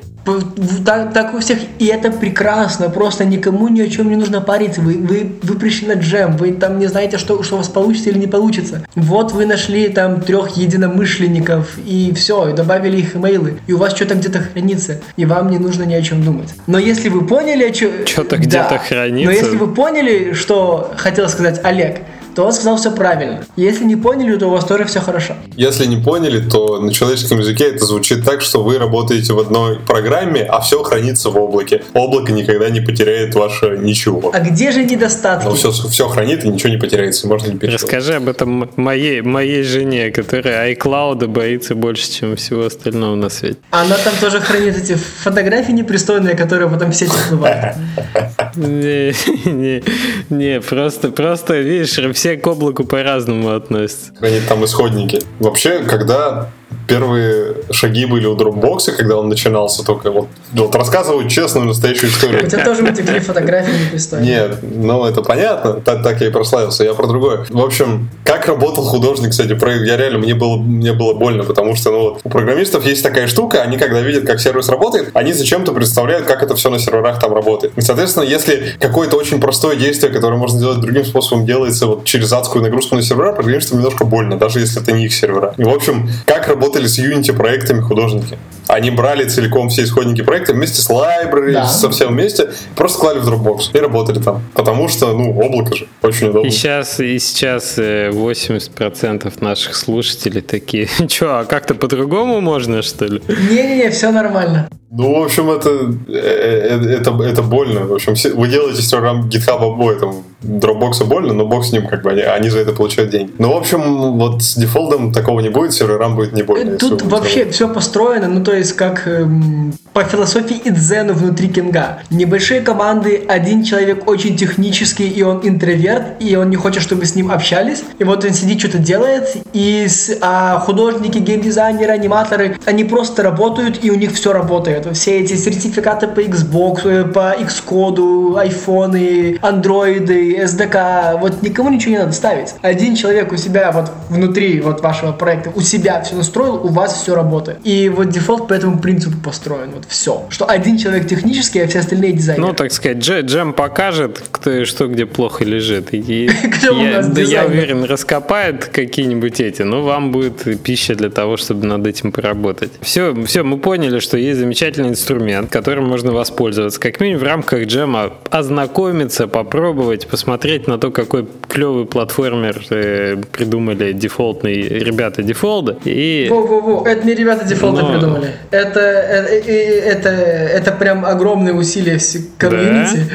S2: Так, так у всех, и это прекрасно, просто никому ни о чем не нужно париться. Вы, вы, вы пришли на джем, вы там не знаете, что, что у вас получится или не получится. Вот вы нашли там трех единомышленников, и все, и добавили их имейлы, и у вас что-то где-то хранится, и вам не нужно ни о чем думать. Но если вы поняли, что...
S1: Что-то да, где-то хранится.
S2: Но если вы поняли, что хотел сказать Олег, то он сказал все правильно. Если не поняли, то у вас тоже все хорошо.
S3: Если не поняли, то на человеческом языке это звучит так, что вы работаете в одной программе, а все хранится в облаке. Облако никогда не потеряет ваше ничего.
S2: А где же недостатки?
S3: Ну, все, все хранит и ничего не потеряется, можно не переживать.
S1: Расскажи об этом моей, моей жене, которая iCloud боится больше, чем всего остального на свете.
S2: Она там тоже хранит эти фотографии непристойные, которые потом все всплывают.
S1: Не, не, не, просто, просто, видишь, все к облаку по-разному относятся.
S3: Они там исходники. Вообще, когда первые шаги были у Dropbox, когда он начинался только. Вот, вот рассказываю честную, настоящую историю.
S2: У тебя тоже утекли фотографии непристойные.
S3: Нет, ну это понятно, так, так я и прославился, я про другое. В общем, как работал художник, кстати, про, я реально, мне было, мне было больно, потому что, ну вот, у программистов есть такая штука, они когда видят, как сервис работает, они зачем-то представляют, как это все на серверах там работает. И, соответственно, если какое-то очень простое действие, которое можно сделать другим способом, делается вот через адскую нагрузку на сервера, программистам немножко больно, даже если это не их сервера. И, в общем, как работает работали с Unity проектами художники. Они брали целиком все исходники проекта вместе с library, да. со всем вместе, просто клали в Dropbox и работали там. Потому что, ну, облако же очень удобно.
S1: И сейчас, и сейчас 80% э, наших слушателей такие, что, а как-то по-другому можно, что ли?
S2: Не-не-не, все нормально.
S3: Ну, в общем, это, э, э, это, это больно. В общем, вы делаете серверам GitHub обои, там, Dropbox больно, но бог с ним, как бы, они, они за это получают деньги. Ну, в общем, вот с дефолтом такого не будет, серверам будет не больно.
S2: Тут вообще все построено, ну, то есть, как эм, по философии и дзену внутри Кинга. Небольшие команды, один человек очень технический, и он интроверт, и он не хочет, чтобы с ним общались, и вот он сидит, что-то делает, и с, а художники, геймдизайнеры, аниматоры, они просто работают, и у них все работает нет. Все эти сертификаты по Xbox, э, по Xcode, айфоны, андроиды, SDK, вот никому ничего не надо ставить. Один человек у себя вот внутри вот вашего проекта, у себя все настроил, у вас все работает. И вот дефолт по этому принципу построен, вот все. Что один человек технический, а все остальные дизайнеры.
S1: Ну, так сказать, дж- джем покажет, кто и что где плохо лежит. И я, да, я уверен, раскопает какие-нибудь эти, но вам будет пища для того, чтобы над этим поработать. Все, все, мы поняли, что есть замечательный инструмент, которым можно воспользоваться. Как минимум в рамках джема ознакомиться, попробовать, посмотреть на то, какой клевый платформер э, придумали дефолтные ребята дефолда. И
S2: Во-во-во, это не ребята дефолта
S1: Но-
S2: придумали. Это, это, это, это прям огромные усилия комьюнити.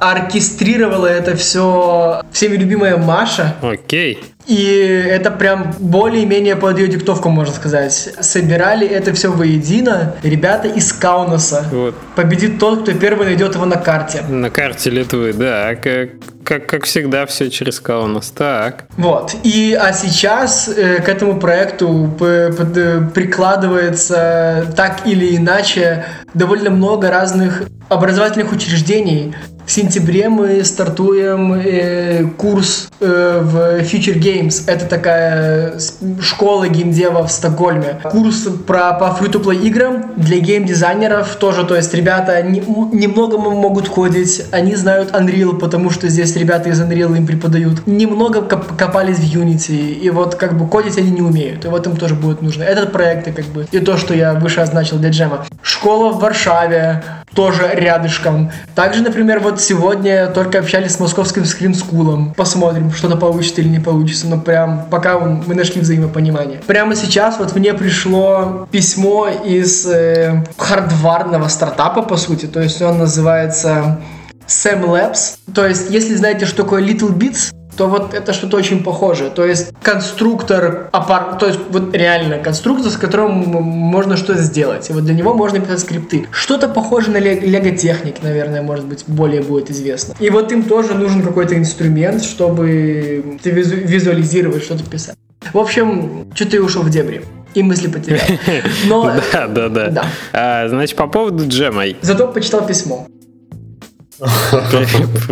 S2: Оркестрировала это все всеми любимая Маша.
S1: окей.
S2: И это прям более-менее под ее диктовку, можно сказать. Собирали это все воедино ребята из Каунаса.
S1: Вот.
S2: Победит тот, кто первый найдет его на карте.
S1: На карте Литвы, да, как, как, как всегда, все через Каунас. Так.
S2: Вот. И, а сейчас э, к этому проекту п- под- э, прикладывается так или иначе довольно много разных образовательных учреждений. В сентябре мы стартуем э, курс э, в Future Games. Это такая школа геймдева в Стокгольме. Курс про, по free-to-play играм для геймдизайнеров тоже. То есть ребята не- немного могут кодить, они знают Unreal, потому что здесь ребята из Unreal им преподают. Немного коп- копались в Unity, и вот как бы кодить они не умеют, и вот им тоже будет нужно. Этот проект и как бы и то, что я выше означил для джема. Школа в Варшаве, тоже рядышком. Также, например, вот сегодня только общались с московским скринскулом. Посмотрим, что-то получится или не получится. Но прям пока он- мы нашли взаимопонимание. Прямо сейчас вот мне пришло письмо из э, хардварного стартапа, по сути. То есть он называется Sam Labs. То есть, если знаете, что такое Little Bits, то вот это что-то очень похожее. То есть конструктор, аппар... то есть вот реально конструктор, с которым можно что-то сделать. И вот для него можно писать скрипты. Что-то похоже на Лего Техник, наверное, может быть, более будет известно. И вот им тоже нужен какой-то инструмент, чтобы ты визу- визуализировать, что-то писать. В общем, что-то я ушел в дебри. И мысли потерял. Но
S1: Да, да, да.
S2: Да.
S1: А, значит, по поводу джема.
S2: зато почитал письмо.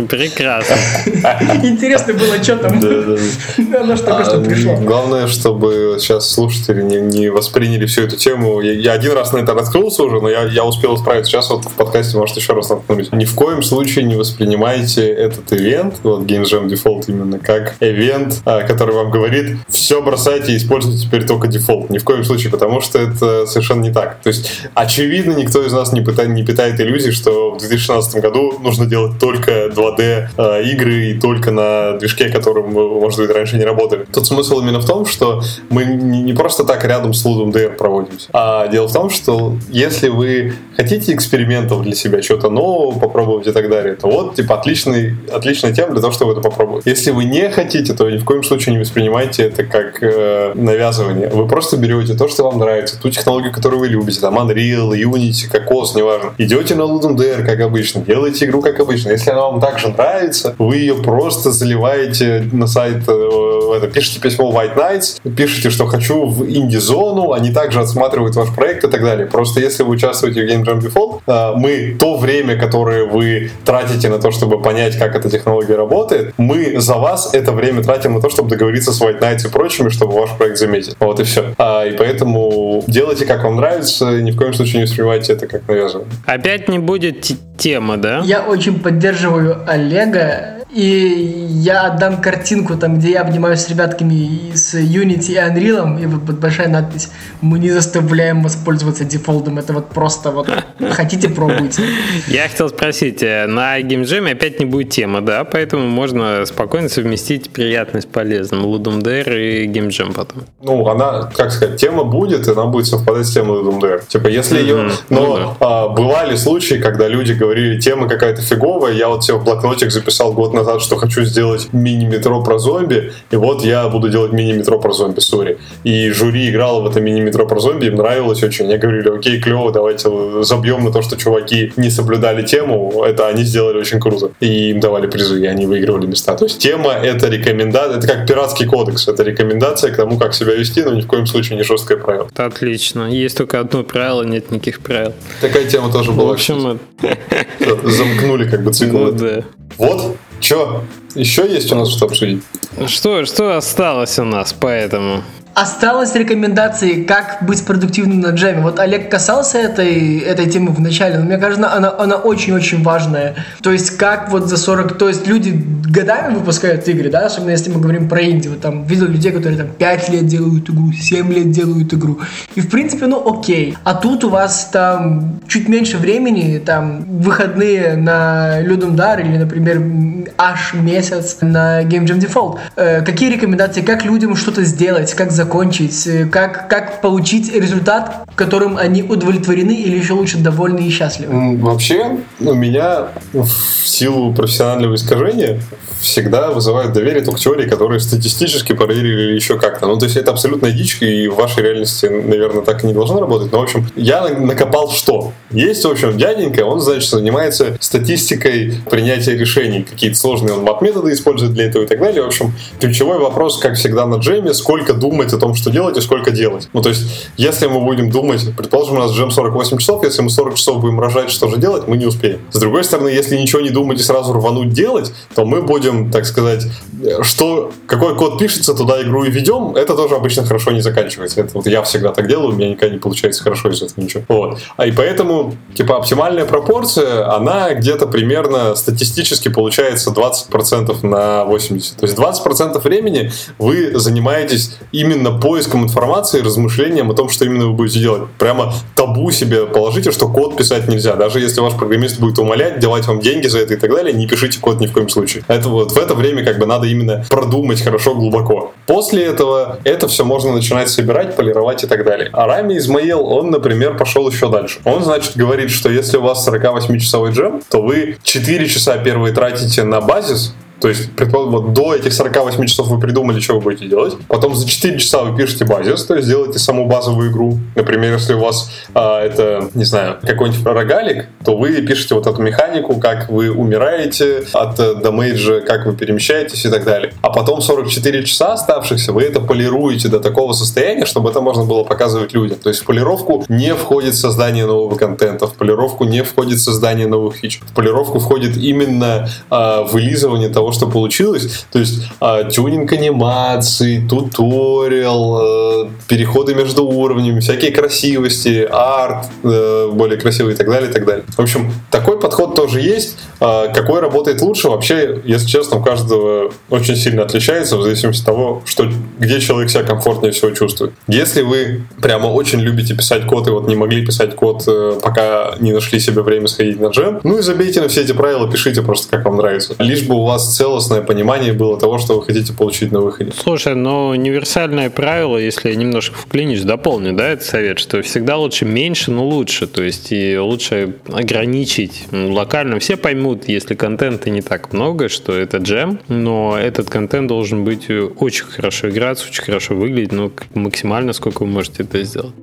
S1: Прекрасно.
S2: Интересно было, что там. Оно ж только что
S3: А,
S2: пришло.
S3: Главное, чтобы сейчас слушатели не, восприняли всю эту тему. Я, один раз на это наткнулся уже, но я, успел исправиться. Сейчас вот в подкасте, может, еще раз наткнусь. Ни в коем случае не воспринимайте этот ивент, вот Game Jam Default именно, как ивент, а, который вам говорит, все бросайте и используйте теперь только дефолт. Ни в коем случае, потому что это совершенно не так. То есть, очевидно, никто из нас не питает иллюзий, что в 2016 году нужно делать только 2D э, игры и только на движке, которым, вы, может быть, раньше не работали. Тут смысл именно в том, что мы не, просто так рядом с Ludum DR проводимся, а дело в том, что если вы хотите экспериментов для себя, чего-то нового попробовать и так далее, то вот, типа, отличный, отличная тема для того, чтобы это попробовать. Если вы не хотите, то ни в коем случае не воспринимайте это как э, навязывание. Вы просто берете то, что вам нравится, ту технологию, которую вы любите, там Unreal, Unity, Cocos, неважно. Идете на Ludum DR, как обычно, делаете игру, как обычно. Если она вам также нравится, вы ее просто заливаете на сайт, э, это, пишите письмо White Nights, пишите, что хочу в инди-зону, они также отсматривают ваш проект и так далее. Просто если вы участвуете в Game Jam Default, э, мы то время, которое вы тратите на то, чтобы понять, как эта технология работает, мы за вас это время тратим на то, чтобы договориться с White Nights и прочими, чтобы ваш проект заметить. Вот и все. А, и поэтому делайте, как вам нравится, ни в коем случае не воспринимайте это как навязывание.
S1: Опять не будет т- темы, да?
S2: Я очень поддерживаю Олега, и я отдам картинку, там, где я обнимаюсь с ребятками и с Unity и Unreal, и вот, вот большая надпись «Мы не заставляем воспользоваться дефолтом». Это вот просто вот хотите, пробуйте.
S1: Я хотел спросить, э, на Game Jam опять не будет темы, да? Поэтому можно спокойно совместить приятное с полезным. Ludum Dare и Game Jam потом.
S3: ну, она, как сказать, тема будет, и она будет совпадать с темой Doom Dare. Типа, если ее... Но
S1: Ну
S3: а, бывали случаи, когда люди говорили, тема какая-то фиговая, я вот себе в блокнотик записал год назад, что хочу сделать мини-метро про зомби, и вот я буду делать мини-метро про зомби, сори. И жюри играло в это мини-метро про зомби, им нравилось очень. Они говорили, окей, клево, давайте забьем на то, что чуваки не соблюдали тему, это они сделали очень круто. И им давали призы, и они выигрывали места. То есть тема — это рекомендация, это как пиратский кодекс, это рекомендация к тому, как себя вести, но ни в коем случае не жесткое правило.
S1: Отлично. Есть только одно правило, нет никаких правил.
S3: Такая тема тоже была.
S1: В общем,
S3: замкнули как бы цикл.
S1: Ну, да.
S3: Вот, что? Еще есть у нас что обсудить?
S1: Что, что осталось у нас по этому?
S2: Осталось рекомендации, как быть продуктивным на джеме. Вот Олег касался этой, этой темы в начале, но мне кажется, она, она очень-очень важная. То есть, как вот за 40... То есть, люди годами выпускают игры, да, особенно если мы говорим про инди. Вот там видел людей, которые там 5 лет делают игру, 7 лет делают игру. И, в принципе, ну, окей. А тут у вас там чуть меньше времени, там, выходные на Людum Дар или, например, аж месяц на Game Jam Default. Э, какие рекомендации, как людям что-то сделать, как закончить, э, как, как получить результат, которым они удовлетворены или еще лучше довольны и счастливы?
S3: Вообще, у меня в силу профессионального искажения всегда вызывают доверие только теории, которые статистически проверили еще как-то. Ну, то есть это абсолютная дичь, и в вашей реальности, наверное, так и не должно работать. Но, в общем, я накопал что? Есть, в общем, дяденька, он, значит, занимается статистикой принятия решений. Какие-то сложные он мат-методы использует для этого и так далее. В общем, ключевой вопрос, как всегда на джеме, сколько думать о том, что делать и сколько делать. Ну, то есть, если мы будем думать, предположим, у нас джем 48 часов, если мы 40 часов будем рожать, что же делать, мы не успеем. С другой стороны, если ничего не думать и сразу рвануть делать, то мы будем, так сказать, что, какой код пишется, туда игру и ведем, это тоже обычно хорошо не заканчивается. Это вот я всегда так делаю, у меня никогда не получается хорошо из этого ничего. Вот. А и поэтому, типа, оптимальная пропорция, она где-то примерно статистически получается 20% на 80%. То есть 20% времени вы занимаетесь именно поиском информации, размышлением о том, что именно вы будете делать. Прямо табу себе положите, что код писать нельзя. Даже если ваш программист будет умолять, давать вам деньги за это и так далее, не пишите код ни в коем случае. Это вот в это время как бы надо именно продумать хорошо, глубоко. После этого это все можно начинать собирать, полировать и так далее. А Рами Измаил, он, например, пошел еще дальше. Он, значит, говорит, что если у вас 48-часовой джем, то вы 4 часа первые тратите на базис, то есть, предположим, вот до этих 48 часов вы придумали, что вы будете делать. Потом за 4 часа вы пишете базис, то есть делаете саму базовую игру. Например, если у вас а, это, не знаю, какой-нибудь рогалик, то вы пишете вот эту механику, как вы умираете от э, дамейджа, как вы перемещаетесь и так далее. А потом 44 часа оставшихся вы это полируете до такого состояния, чтобы это можно было показывать людям. То есть в полировку не входит создание нового контента, в полировку не входит создание новых фич. В полировку входит именно а, вылизывание того, того, что получилось. То есть э, тюнинг анимации, туториал, э, переходы между уровнями, всякие красивости, арт э, более красивый и так далее, и так далее. В общем, такой подход тоже есть. Э, какой работает лучше, вообще, если честно, у каждого очень сильно отличается в зависимости от того, что, где человек себя комфортнее всего чувствует. Если вы прямо очень любите писать код и вот не могли писать код, э, пока не нашли себе время сходить на джем, ну и забейте на все эти правила, пишите просто, как вам нравится. Лишь бы у вас целостное понимание было того, что вы хотите получить на выходе.
S1: Слушай, но универсальное правило, если я немножко вклинюсь, дополню, да, этот совет, что всегда лучше меньше, но лучше. То есть и лучше ограничить. Локально все поймут, если контента не так много, что это джем, но этот контент должен быть очень хорошо играться, очень хорошо выглядеть, ну, максимально, сколько вы можете это сделать.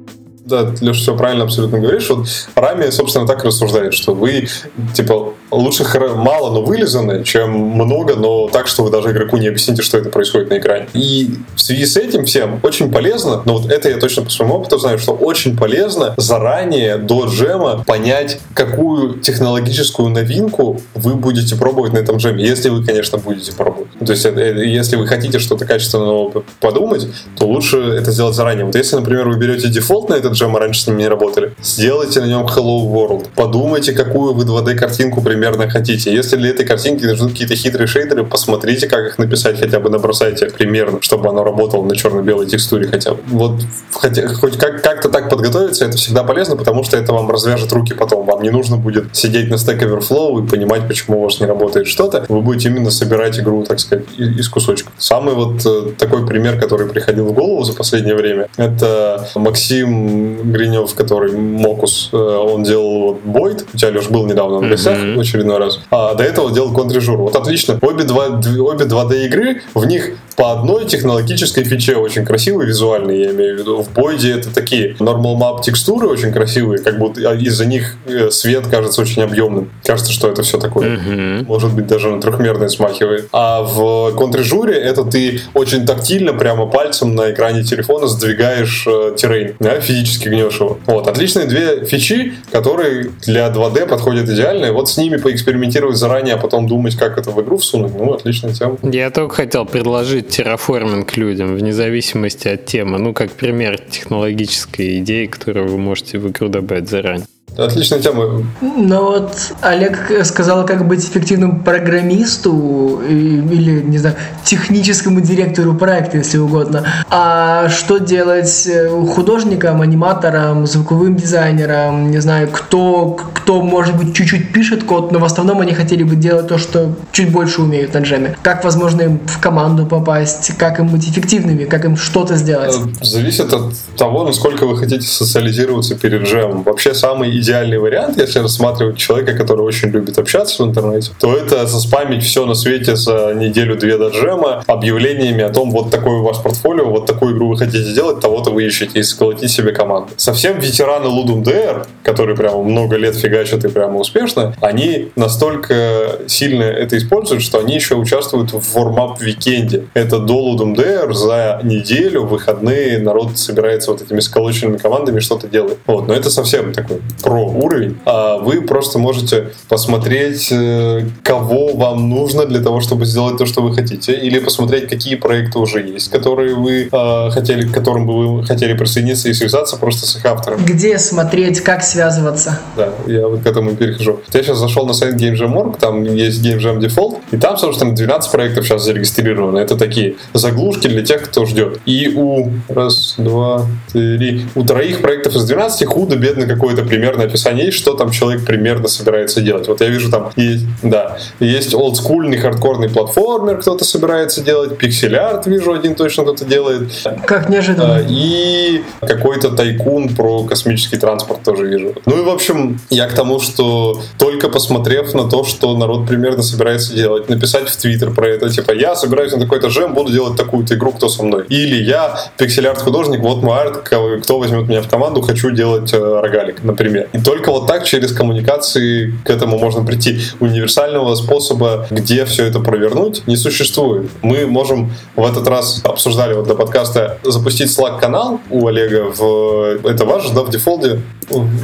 S3: Да, Леша, все правильно абсолютно говоришь. Вот Рами, собственно, так рассуждает, что вы, типа, лучше мало, но вылизаны, чем много, но так, что вы даже игроку не объясните, что это происходит на экране. И в связи с этим всем очень полезно, но вот это я точно по своему опыту знаю, что очень полезно заранее до джема понять, какую технологическую новинку вы будете пробовать на этом джеме, если вы, конечно, будете пробовать. То есть, э, если вы хотите что-то качественного подумать, то лучше это сделать заранее. Вот если, например, вы берете Defold на этот джем, раньше с ним не работали. Сделайте на нем Hello World. Подумайте, какую вы 2D-картинку примерно хотите. Если для этой картинки нужны какие-то хитрые шейдеры, посмотрите, как их написать, хотя бы набросайте примерно, чтобы оно работало на черно-белой текстуре хотя бы. Вот хотя, хоть как- как-то так подготовиться, это всегда полезно, потому что это вам развяжет руки потом. Вам не нужно будет сидеть на Stack Overflow и понимать, почему у вас не работает что-то. Вы будете именно собирать игру, так сказать, из кусочков. Самый вот э, такой пример, который приходил в голову за последнее время, это Максим Гринев, который Мокус, э, он делал вот Бойд, у тебя, Леш, был недавно в гостях mm-hmm. в очередной раз, а до этого делал Contre Jour. Вот отлично. Обе, два, обе 2D игры, в них по одной технологической фиче очень красивые визуальные, я имею в виду. В Бойде это такие normal map текстуры очень красивые, как будто из-за них э, свет кажется очень объемным. Кажется, что это все такое. Mm-hmm. Может быть, даже на трехмерное смахивает. А в контржуре это ты очень тактильно, прямо пальцем на экране телефона сдвигаешь э, террейн, да, физически гнешь его. Вот, отличные две фичи, которые для 2D подходят идеально. И вот с ними поэкспериментировать заранее, а потом думать, как это в игру всунуть, ну, отличная тема.
S1: Я только хотел предложить терраформинг людям, вне зависимости от темы. Ну, как пример технологической идеи, которую вы можете в игру добавить заранее.
S3: Отличная тема.
S2: Ну вот Олег сказал, как быть эффективным программисту или, не знаю, техническому директору проекта, если угодно. А что делать э, художникам, аниматорам, звуковым дизайнерам, не знаю, кто, кто может быть, чуть-чуть пишет код, но в основном они хотели бы делать то, что чуть больше умеют на джеме. Как, возможно, им в команду попасть, как им быть эффективными, как им что-то сделать? Э,
S3: зависит от того, насколько вы хотите социализироваться перед джемом. Вообще самый идеальный вариант, если рассматривать человека, который очень любит общаться в интернете, то это заспамить все на свете за неделю-две до джема объявлениями о том, вот такое у вас портфолио, вот такую игру вы хотите сделать, того-то вы ищете, и сколотить себе команду. Совсем ветераны Ludum Dare, которые прямо много лет фигачат и прямо успешно, они настолько сильно это используют, что они еще участвуют в warmup weekend е. Это до Ludum Dare за неделю, выходные народ собирается вот этими сколоченными командами что-то делать. Вот, но это совсем такой про уровень, а вы просто можете посмотреть, э, кого вам нужно для того, чтобы сделать то, что вы хотите, или посмотреть, какие проекты уже есть, которые вы э, хотели, к которым бы вы хотели присоединиться и связаться просто с их автором.
S2: Где смотреть, как связываться?
S3: Да, я вот к этому перехожу. Я сейчас зашел на сайт GameJam.org, там есть GameJam Default, и там, собственно, 12 проектов сейчас зарегистрировано. Это такие заглушки для тех, кто ждет. И у раз, два, три, у троих проектов из 12 худо-бедно какое-то примерное описание есть, что там человек примерно собирается делать. Вот я вижу там, есть, да, есть олдскульный хардкорный платформер, кто-то собирается делать, пиксель-арт вижу, один точно кто-то делает.
S2: Как неожиданно. А,
S3: и какой-то тайкун про космический транспорт тоже вижу. Ну и, в общем, я к тому, что только посмотрев на то, что народ примерно собирается делать, написать в Твиттер про это, типа, я собираюсь на такой-то жем, буду делать такую-то игру, кто со мной. Или я пиксель-арт художник, вот мой арт, кто возьмет меня в команду, хочу делать э, рогалик, например. И только вот так через коммуникации к этому можно прийти. Универсального способа, где все это провернуть, не существует. Мы можем в этот раз обсуждали вот до подкаста запустить Slack-канал у Олега в... Это ваш, да, в дефолде?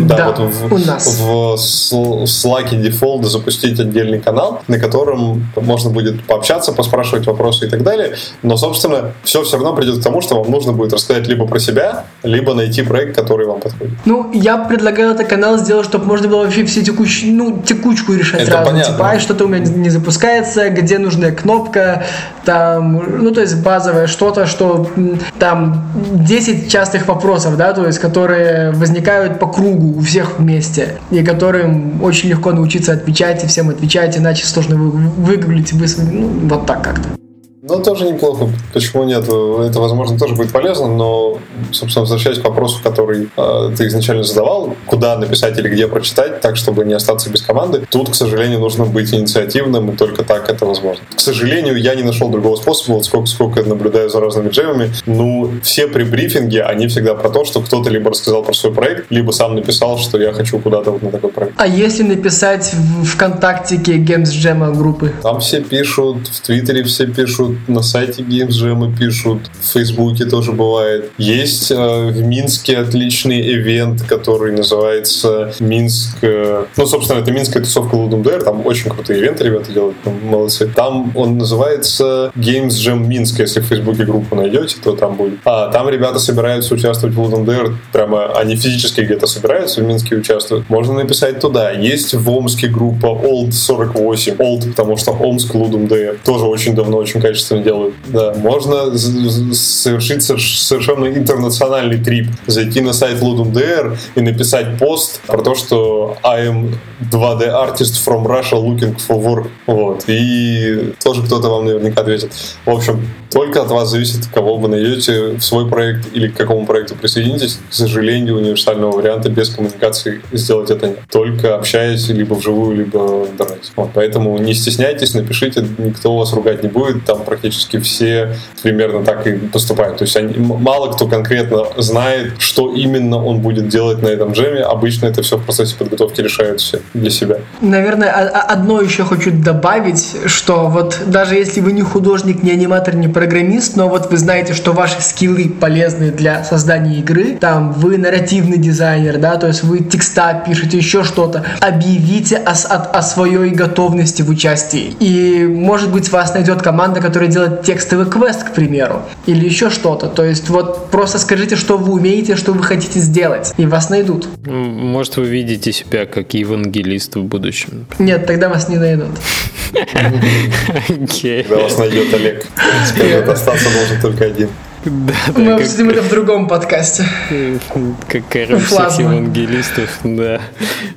S2: Да, да вот в, у нас.
S3: В, Slack дефолда запустить отдельный канал, на котором можно будет пообщаться, поспрашивать вопросы и так далее. Но, собственно, все все равно придет к тому, что вам нужно будет рассказать либо про себя, либо найти проект, который вам подходит.
S2: Ну, я предлагаю этот канал сделать, чтобы можно было вообще все текущие, ну, текучку решать
S3: Это
S2: сразу.
S3: Понятно.
S2: Типа, что-то у меня не запускается, где нужная кнопка, там, ну, то есть базовое что-то, что там 10 частых вопросов, да, то есть которые возникают по кругу у всех вместе, и которым очень легко научиться отвечать и всем отвечать, иначе сложно выгуглить быстро, ну, вот так как-то.
S3: Ну, тоже неплохо. Почему нет? Это, возможно, тоже будет полезно, но, собственно, возвращаясь к вопросу, который э, ты изначально задавал, куда написать или где прочитать, так, чтобы не остаться без команды, тут, к сожалению, нужно быть инициативным, и только так это возможно. К сожалению, я не нашел другого способа, вот сколько, сколько я наблюдаю за разными джемами, ну, все при брифинге, они всегда про то, что кто-то либо рассказал про свой проект, либо сам написал, что я хочу куда-то вот на такой проект.
S2: А если написать в ВКонтактике Games Jam группы?
S3: Там все пишут, в Твиттере все пишут, на сайте Games Jam пишут, в Фейсбуке тоже бывает. Есть э, в Минске отличный ивент, который называется Минск... Э, ну, собственно, это Минская тусовка Ludum Dare, там очень крутые ивенты ребята делают, там, молодцы. Там он называется Games Jam Минск, если в Фейсбуке группу найдете, то там будет. А там ребята собираются участвовать в Ludum Dare, прямо они физически где-то собираются, в Минске участвуют. Можно написать туда. Есть в Омске группа Old 48, Old, потому что Омск Ludum Dare тоже очень давно, очень качественно качественно делают. Да, можно совершить совершенно интернациональный трип, зайти на сайт LudumDR и написать пост про то, что I am 2D artist from Russia looking for work. Вот. И тоже кто-то вам наверняка ответит. В общем, только от вас зависит, кого вы найдете в свой проект или к какому проекту присоединитесь. К сожалению, универсального варианта без коммуникации сделать это нет. Только общаясь либо вживую, либо в интернете. Вот. Поэтому не стесняйтесь, напишите, никто вас ругать не будет. Там практически все примерно так и поступают. То есть они, мало кто конкретно знает, что именно он будет делать на этом джеме. Обычно это все в процессе подготовки решают все для себя.
S2: Наверное, одно еще хочу добавить, что вот даже если вы не художник, не аниматор, не программист, но вот вы знаете, что ваши скиллы полезны для создания игры, там вы нарративный дизайнер, да, то есть вы текста пишете, еще что-то, объявите о, о, о своей готовности в участии. И, может быть, вас найдет команда, которая делает текстовый квест, к примеру, или еще что-то. То есть вот просто скажите, что вы умеете, что вы хотите сделать, и вас найдут.
S1: Может, вы видите себя как евангелист в будущем?
S2: Нет, тогда вас не найдут.
S3: Когда вас найдет Олег. Скажет, остаться должен только один.
S2: Да, да, Мы обсудим это в другом подкасте.
S1: Как король всех евангелистов, да.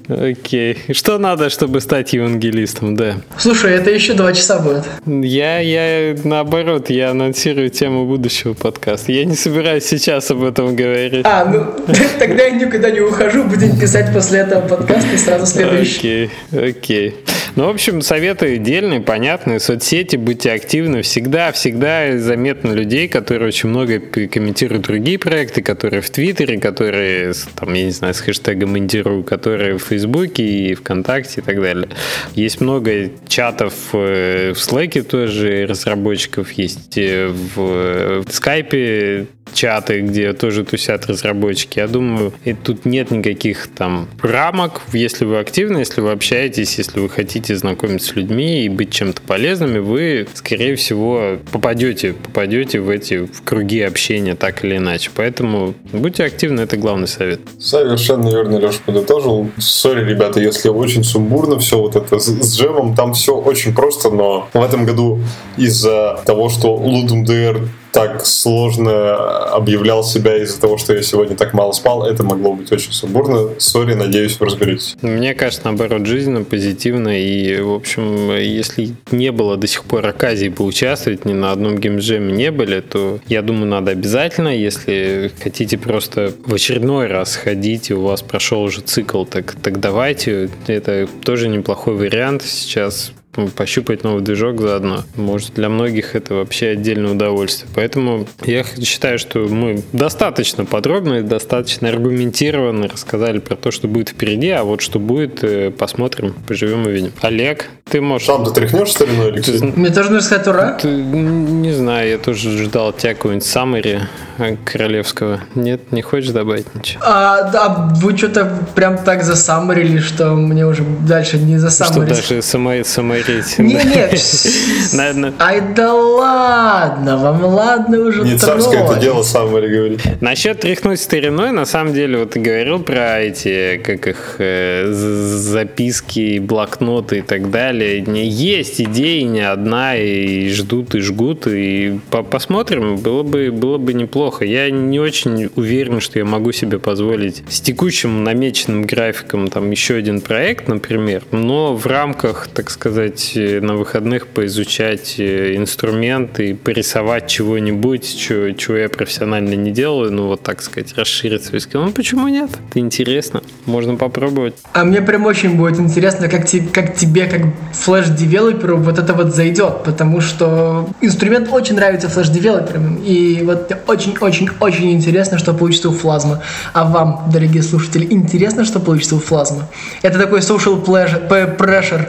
S1: Окей. Что надо, чтобы стать евангелистом, да?
S2: Слушай, это еще два часа будет.
S1: Я, я наоборот, я анонсирую тему будущего подкаста. Я не собираюсь сейчас об этом говорить.
S2: А, ну тогда я никуда не ухожу, будем писать после этого подкаста сразу следующий.
S1: Окей, окей. Ну, в общем, советы дельные, понятные. Соцсети, будьте активны. Всегда, всегда заметно людей, которые очень много комментируют другие проекты, которые в Твиттере, которые, там, я не знаю, с хэштегом индиру, которые в Фейсбуке и ВКонтакте и так далее. Есть много чатов э, в Slack тоже разработчиков, есть э, в Скайпе чаты, где тоже тусят разработчики. Я думаю, и тут нет никаких там рамок. Если вы активны, если вы общаетесь, если вы хотите знакомиться с людьми и быть чем-то полезными, вы, скорее всего, попадете, попадете в эти в круги общения так или иначе. Поэтому будьте активны, это главный совет.
S3: Совершенно верно, Леша подытожил. Сори, ребята, если очень сумбурно все вот это с, джемом, там все очень просто, но в этом году из-за того, что Ludum Dare так сложно объявлял себя из-за того, что я сегодня так мало спал, это могло быть очень сумбурно. Сори, надеюсь, вы разберетесь.
S1: Мне кажется, наоборот, жизненно, позитивно. И, в общем, если не было до сих пор оказии поучаствовать, ни на одном геймджеме не были, то я думаю, надо обязательно. Если хотите просто в очередной раз ходить, и у вас прошел уже цикл, так, так давайте. Это тоже неплохой вариант. Сейчас пощупать новый движок заодно. Может, для многих это вообще отдельное удовольствие. Поэтому я считаю, что мы достаточно подробно и достаточно аргументированно рассказали про то, что будет впереди, а вот что будет, э, посмотрим, поживем и видим. Олег, ты можешь...
S3: Сам ты тряхнешь стариной, Алексей?
S2: Мне тоже нужно сказать ура?
S1: Ты... Не знаю, я тоже ждал тебя какого-нибудь саммари э, королевского. Нет, не хочешь добавить ничего?
S2: А, да, вы что-то прям так засаммарили, что мне уже дальше не засаммарить.
S1: Что даже самой, самой
S2: говорить. Не, нет. Ай да ладно, вам ладно уже
S3: Не царское это дело сам говорить.
S1: Насчет тряхнуть стариной, на самом деле, вот ты говорил про эти, как их, э, записки, блокноты и так далее. Не есть идеи не одна, и ждут, и жгут, и посмотрим, было бы, было бы неплохо. Я не очень уверен, что я могу себе позволить с текущим намеченным графиком там еще один проект, например, но в рамках, так сказать, сказать, на выходных поизучать э, инструменты и порисовать чего-нибудь, чего, чего я профессионально не делаю, ну вот так сказать, расширить свой скилл. Ну почему нет? Это интересно. Можно попробовать.
S2: А мне прям очень будет интересно, как, te, как тебе, как флеш-девелоперу, вот это вот зайдет, потому что инструмент очень нравится флеш-девелоперам, и вот очень-очень-очень интересно, что получится у флазма. А вам, дорогие слушатели, интересно, что получится у флазма? Это такой social pleasure, pressure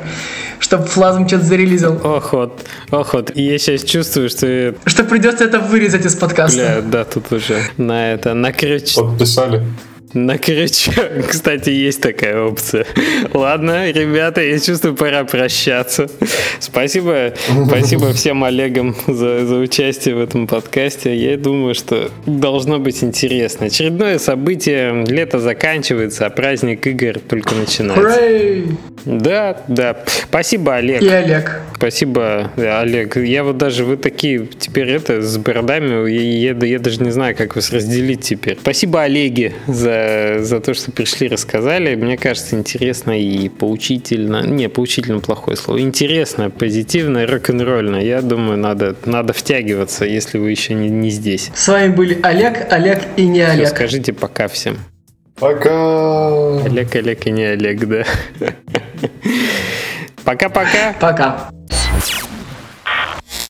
S2: чтобы Флазм что-то зарелизил.
S1: Ох, вот, ох, вот. И я сейчас чувствую, что...
S2: Что придется это вырезать из подкаста.
S1: Бля, да, тут уже на это, на крючке.
S3: Подписали.
S1: На крючок. Кстати, есть такая опция. Ладно, ребята, я чувствую, пора прощаться. Спасибо, спасибо всем Олегам за, за участие в этом подкасте. Я думаю, что должно быть интересно. Очередное событие. Лето заканчивается, а праздник игр только начинается.
S2: Hooray!
S1: Да, да. Спасибо, Олег.
S2: И Олег.
S1: Спасибо, Олег. Я вот даже вы такие теперь это с бородами, я, я, я даже не знаю, как вас разделить теперь. Спасибо, Олеги, за, за то, что пришли, рассказали. Мне кажется, интересно и поучительно. Не, поучительно плохое слово. Интересно, позитивно, рок-н-ролльно. Я думаю, надо, надо втягиваться, если вы еще не, не здесь.
S2: С вами были Олег, Олег и не Олег.
S1: скажите пока всем.
S3: Пока!
S1: Олег, Олег и не Олег, да. Пока-пока.
S2: Пока.